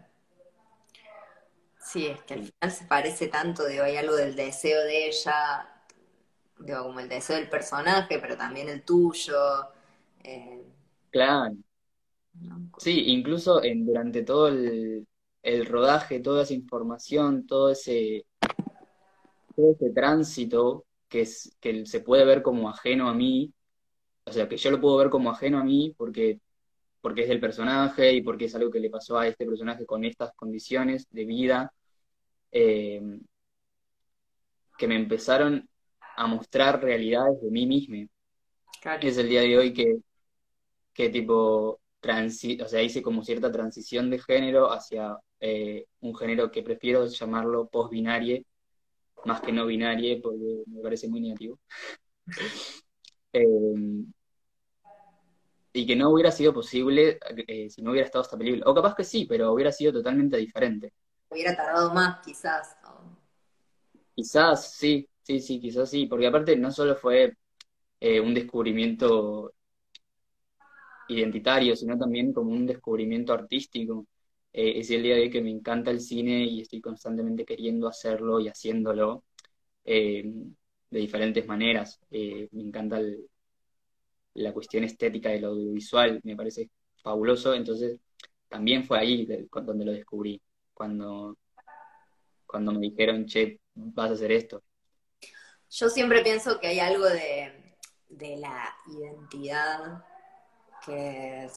[SPEAKER 1] Sí, es que al final se parece tanto, digo, hay algo del deseo de ella, digo, como el deseo del personaje, pero también el tuyo. Eh,
[SPEAKER 3] claro. Sí, incluso en, durante todo el, rodaje, toda esa información, todo ese, todo ese tránsito que, es, que se puede ver como ajeno a mí, o sea, que yo lo puedo ver como ajeno a mí porque porque es del personaje y porque es algo que le pasó a este personaje con estas condiciones de vida, eh, que me empezaron a mostrar realidades de mí misma. Es el día de hoy que, que tipo, transi o sea, hice como cierta transición de género hacia eh, un género que prefiero llamarlo post-binarie, más que no binarie, porque me parece muy negativo. eh, y que no hubiera sido posible eh, si no hubiera estado esta película. O capaz que sí, pero hubiera sido totalmente diferente.
[SPEAKER 1] Hubiera tardado más, quizás.
[SPEAKER 3] Quizás, sí, sí, sí, quizás sí, porque aparte no solo fue eh, un descubrimiento identitario, sino también como un descubrimiento artístico. Eh, es el día de que me encanta el cine y estoy constantemente queriendo hacerlo y haciéndolo de diferentes maneras. me encanta la cuestión estética del audiovisual, me parece fabuloso, entonces también fue ahí donde lo descubrí, cuando, cuando me dijeron, che, vas a hacer esto.
[SPEAKER 1] Yo siempre pienso que hay algo de, de la identidad que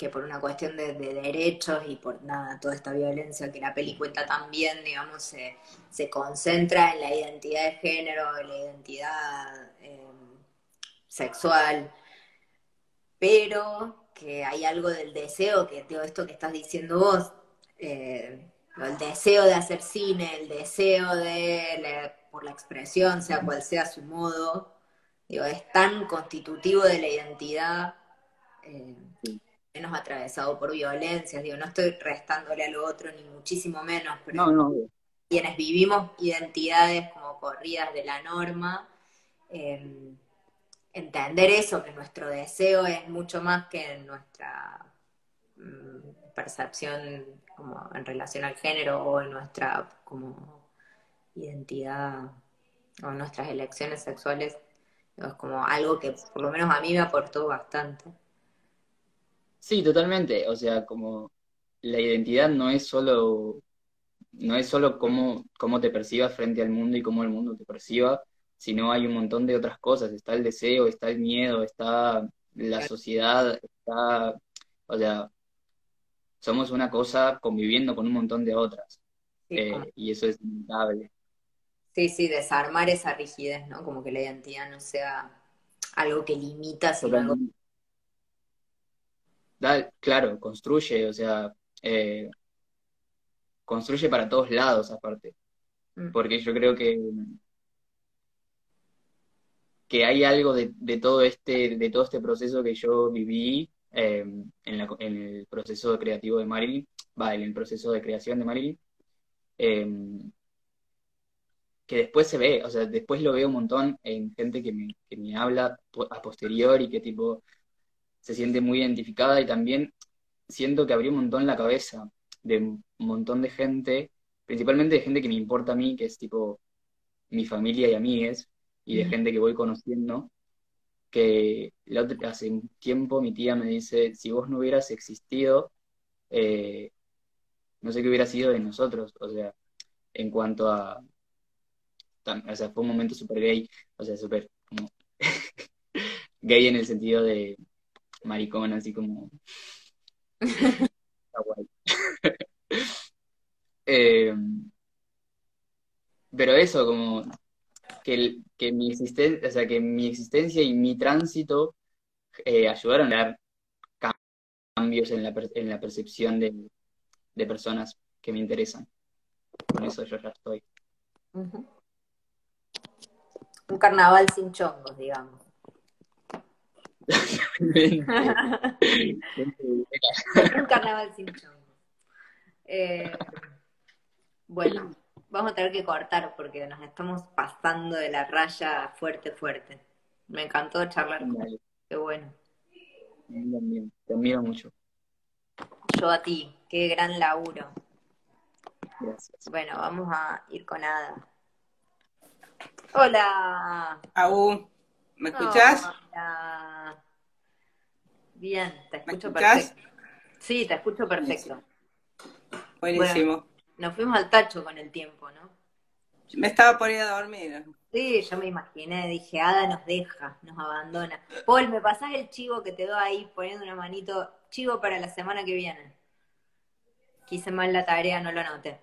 [SPEAKER 1] que por una cuestión de, derechos y por nada, toda esta violencia que la peli cuenta también, digamos, se, se concentra en la identidad de género, en la identidad eh, sexual, pero que hay algo del deseo, que todo esto que estás diciendo vos, eh, el deseo de hacer cine, el deseo de, por la expresión, sea cual sea su modo, digo, es tan constitutivo de la identidad. Eh, menos atravesado por violencias, digo, no estoy restándole a lo otro, ni muchísimo menos, pero quienes vivimos identidades como corridas de la norma, em, entender eso, que nuestro deseo es mucho más que nuestra mm, percepción como en relación al género o en nuestra como identidad o nuestras elecciones sexuales, es como algo que por lo menos a mí me aportó bastante.
[SPEAKER 3] Sí, totalmente. O sea, como la identidad no es solo, no es solo cómo, cómo te percibas frente al mundo y cómo el mundo te perciba, sino hay un montón de otras cosas. Está el deseo, está el miedo, está la sociedad, está, o sea, somos una cosa conviviendo con un montón de otras. Eh, y eso es inevitable.
[SPEAKER 1] Sí, sí, desarmar esa rigidez, ¿no? Como que la identidad no sea algo que limita, sino algo
[SPEAKER 3] claro, construye, o sea, eh, construye para todos lados aparte. Mm. Porque yo creo que, que hay algo de, todo este, de todo este proceso que yo viví eh, en, el proceso creativo de Marilyn, va, en el proceso de creación de Marilyn, eh, que después se ve, o sea, después lo veo un montón en gente que me, que me habla a posteriori, que tipo, se siente muy identificada y también siento que abrió un montón la cabeza de un montón de gente, principalmente de gente que me importa a mí, que es tipo mi familia y amigues, y de gente que voy conociendo, que hace un tiempo mi tía me dice, si vos no hubieras existido, eh, no sé qué hubiera sido de nosotros, o sea, en cuanto a, o sea, fue un momento súper gay, o sea, súper gay en el sentido de, maricón, así como... eh, pero eso, como que, que mi existencia, o sea, que mi existencia y mi tránsito eh, ayudaron a dar cambios en la, en la percepción de, de, personas que me interesan. Con eso yo ya estoy.
[SPEAKER 1] Un carnaval sin chongos, digamos. un carnaval sin eh, bueno, vamos a tener que cortar porque nos estamos pasando de la raya fuerte, fuerte. Me encantó charlar con Qué bueno.
[SPEAKER 3] te admiro mucho.
[SPEAKER 1] Yo a ti, qué gran laburo. Gracias. Bueno, vamos a ir con Ada. Hola.
[SPEAKER 4] Aú, ¿me escuchás?
[SPEAKER 1] Hola. Bien, te escucho perfecto. Sí, te escucho perfecto.
[SPEAKER 4] Buenísimo.
[SPEAKER 1] nos fuimos al tacho con el tiempo, ¿no?
[SPEAKER 4] Me estaba poniendo a dormir.
[SPEAKER 1] Sí, yo me imaginé, dije, Ada nos deja, nos abandona. Paul, ¿me pasás el chivo que te doy ahí poniendo una manito? Chivo para la semana que viene. Quise mal la tarea, no lo anoté.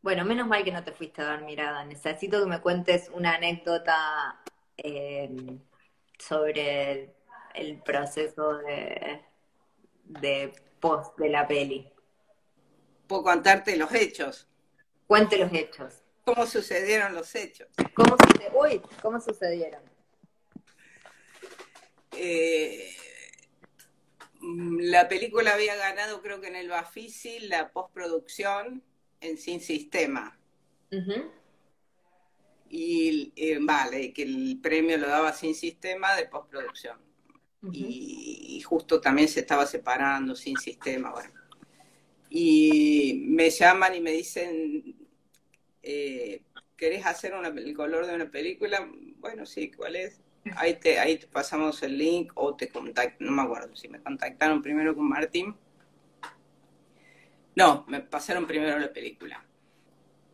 [SPEAKER 1] Bueno, menos mal que no te fuiste a dormir, Ada. Necesito que me cuentes una anécdota eh, sobre el proceso de, de post de la peli?
[SPEAKER 4] Puedo contarte los hechos.
[SPEAKER 1] Cuente los hechos.
[SPEAKER 4] ¿Cómo sucedieron los hechos?
[SPEAKER 1] ¿Cómo, Uy, ¿cómo sucedieron?
[SPEAKER 4] Eh, la película había ganado, creo que en el Bafisi, la postproducción en Sin Sistema. Y eh, vale, que el premio lo daba Sin Sistema de postproducción y, justo también se estaba separando sin sistema, bueno. Y me llaman y me dicen, eh, ¿querés hacer una, el color de una película? Bueno, sí, ¿cuál es? Ahí te, ahí te pasamos el link o te contactan, no me acuerdo si me contactaron primero con Martín. No, me pasaron primero la película.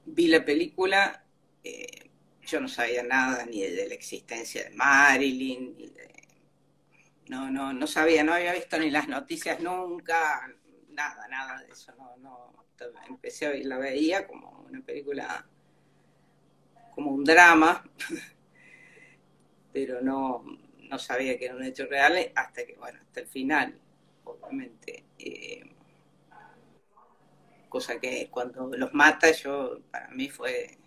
[SPEAKER 4] Vi la película, eh, yo no sabía nada ni de la existencia de Marilyn, ni de no, no, no sabía, no había visto ni las noticias nunca, nada, nada de eso, empecé a la veía como una película, como un drama, pero no, no sabía que era un hecho real hasta que, bueno, hasta el final, obviamente. Eh, cosa que cuando los mata, yo, para mí fue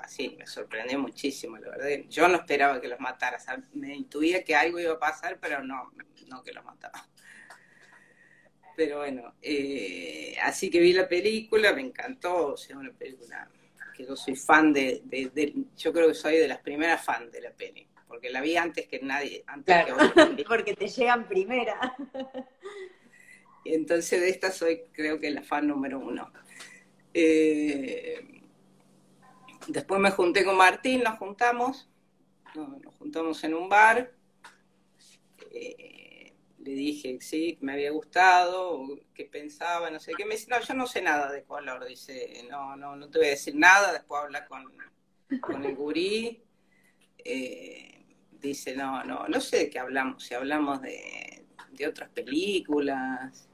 [SPEAKER 4] así, me sorprendió muchísimo, la verdad. Yo no esperaba que los matara, me intuía que algo iba a pasar, pero no, no que los mataba. Pero bueno, eh, así que vi la película, me encantó, o sea, una película que yo soy fan de, yo creo que soy de las primeras fans de la peli, porque la vi antes que nadie, antes
[SPEAKER 1] que porque te llegan primera.
[SPEAKER 4] Entonces de esta soy creo que la fan número uno. Eh, después me junté con Martín, nos juntamos, nos, juntamos en un bar. Eh, le dije sí, me había gustado, qué pensaba, no sé qué. Me dice, no, yo no sé nada de color. Dice, no, no, no te voy a decir nada. Después habla con, con el gurí. Eh, dice, no, no, no sé de qué hablamos. Si hablamos de, de otras películas,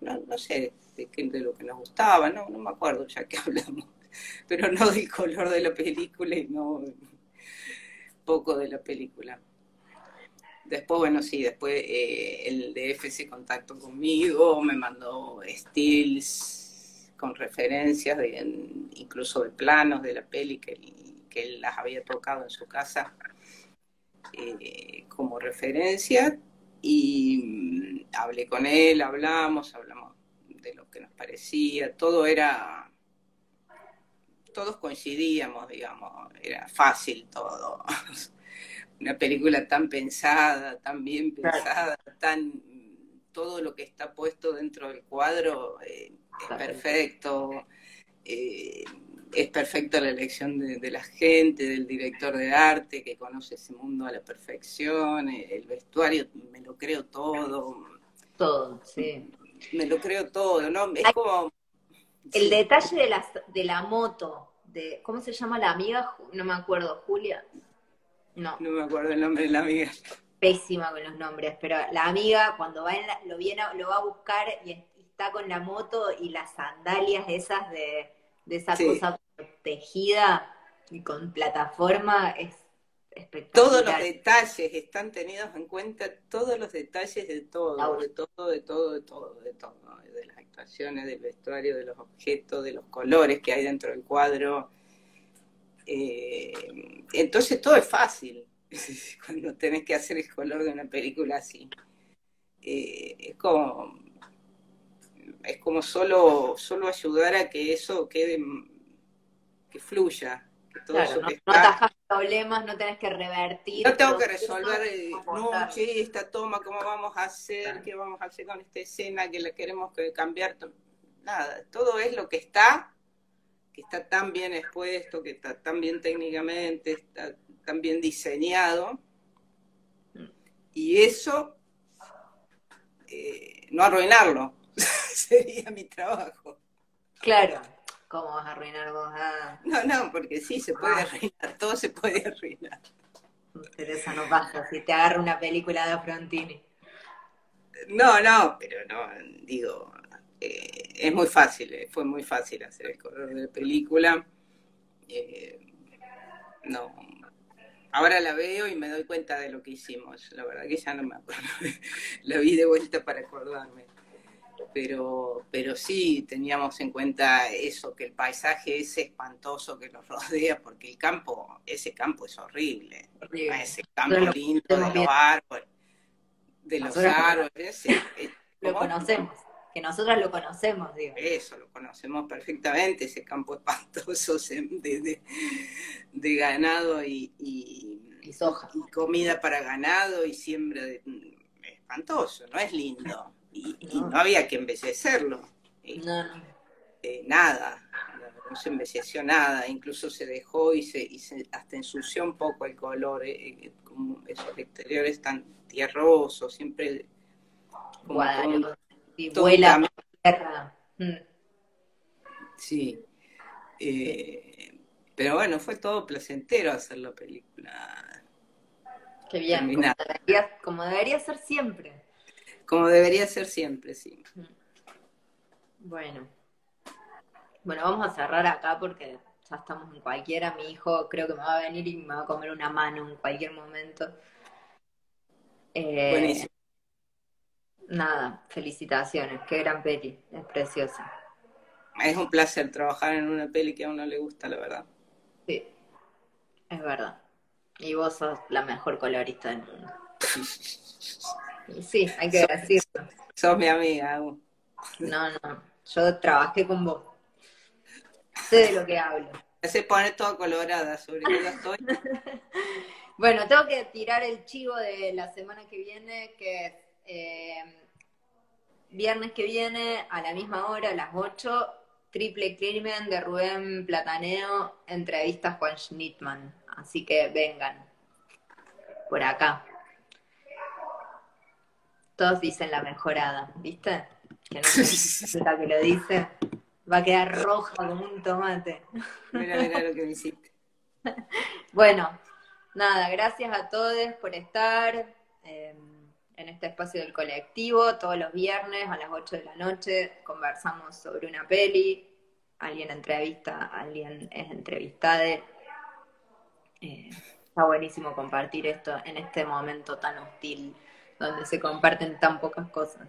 [SPEAKER 4] no, no sé de, qué, de lo que nos gustaba, no, no me acuerdo ya que hablamos, pero no del color de la película y no poco de la película. Después, bueno, sí, después eh, el DF se contactó conmigo, me mandó stills con referencias, de, incluso de planos de la peli que, que él las había tocado en su casa eh, como referencia y mm, hablé con él, hablamos, hablamos de lo que nos parecía, todo era, todos coincidíamos, digamos, era fácil todo. Una película tan pensada, tan bien pensada, tan todo lo que está puesto dentro del cuadro eh, es perfecto. Eh, es perfecta la elección de, la gente, del director de arte que conoce ese mundo a la perfección, el vestuario, me lo creo todo.
[SPEAKER 1] Todo, sí.
[SPEAKER 4] Me lo creo todo, ¿no? Es como...
[SPEAKER 1] El detalle de la, de la moto, de ¿cómo se llama la amiga? No me acuerdo, Julia. No.
[SPEAKER 4] No me acuerdo el nombre de la amiga.
[SPEAKER 1] Pésima con los nombres, pero la amiga cuando va en lo viene, lo va a buscar y está con la moto y las sandalias esas de de esa cosa protegida y con plataforma es espectacular.
[SPEAKER 4] Todos los detalles están tenidos en cuenta, todos los detalles de todo, de todo, de todo, de todo, de todo, de las actuaciones, del vestuario, de los objetos, de los colores que hay dentro del cuadro. Eh, entonces todo es fácil cuando tenés que hacer el color de una película así. Eh, es como es como solo, solo ayudar a que eso quede, que fluya. Que todo
[SPEAKER 1] eso no, atajas problemas, no tenés que revertir.
[SPEAKER 4] No tengo que resolver, eh, no, che, esta toma, ¿cómo vamos a hacer? ¿Qué vamos a hacer con esta escena que la queremos cambiar? Nada, todo es lo que está, que está tan bien expuesto, que está tan bien técnicamente, está tan bien diseñado. Mm. Y eso, eh, no arruinarlo, sería mi trabajo.
[SPEAKER 1] Claro, ¿cómo vas a arruinar vos? Ah.
[SPEAKER 4] No, no, porque sí, se puede ah. arruinar, todo se puede arruinar.
[SPEAKER 1] Teresa, no pasa, si te agarra una película de Frontini.
[SPEAKER 4] No, no, pero no, digo, eh, es muy fácil, eh, fue muy fácil hacer el color de la película. Eh, no, ahora la veo y me doy cuenta de lo que hicimos. La verdad que ya no me acuerdo. la vi de vuelta para acordarme pero, pero sí teníamos en cuenta eso, que el paisaje es espantoso que nos rodea, porque el campo, ese campo es horrible. Ese campo lindo de los árboles, de los árboles.
[SPEAKER 1] lo conocemos, que nosotros lo conocemos, digo.
[SPEAKER 4] Eso, lo conocemos perfectamente, ese campo espantoso de, de, ganado y, y, soja. y comida para ganado y siembra de, espantoso, no es lindo y, no. había que embellecerlo. Eh, nada, no se embelleció nada, incluso se dejó y se, y se hasta ensució un poco el color, eh, eh, como esos exteriores tan tierrosos, siempre
[SPEAKER 1] como y vuela tierra. Mm.
[SPEAKER 4] Sí. pero bueno, fue todo placentero hacer la película.
[SPEAKER 1] Qué bien, como debería, como debería ser siempre.
[SPEAKER 4] Como debería ser siempre, sí.
[SPEAKER 1] Bueno. Bueno, vamos a cerrar acá porque ya estamos en cualquiera. Mi hijo creo que me va a venir y me va a comer una mano en cualquier momento. Eh,
[SPEAKER 4] Buenísimo.
[SPEAKER 1] Nada, felicitaciones, qué gran peli, es preciosa.
[SPEAKER 4] Es un placer trabajar en una peli que a uno le gusta, la verdad.
[SPEAKER 1] Sí, es verdad. Y vos sos la mejor colorista del mundo. Sí, hay que decirlo.
[SPEAKER 4] Sos mi amiga.
[SPEAKER 1] No, no, yo trabajé con vos. Sé de lo que hablo.
[SPEAKER 4] Se pone toda colorada, sobre la estoy.
[SPEAKER 1] Bueno, tengo que tirar el chivo de la semana que viene, que es eh, viernes que viene a la misma hora, a las 8, Triple Crimen de Rubén Plataneo, entrevista a Juan Schnittman. Así que vengan por acá. Todos dicen la mejorada, ¿viste? Que no sé la que lo dice. Va a quedar roja como un tomate.
[SPEAKER 4] Mira, mira lo que me hiciste.
[SPEAKER 1] Bueno, nada, gracias a todos por estar eh, en este espacio del colectivo. Todos los viernes a las 8 de la noche conversamos sobre una peli. Alguien entrevista, alguien es entrevistado. Eh, está buenísimo compartir esto en este momento tan hostil, donde se comparten tan pocas cosas.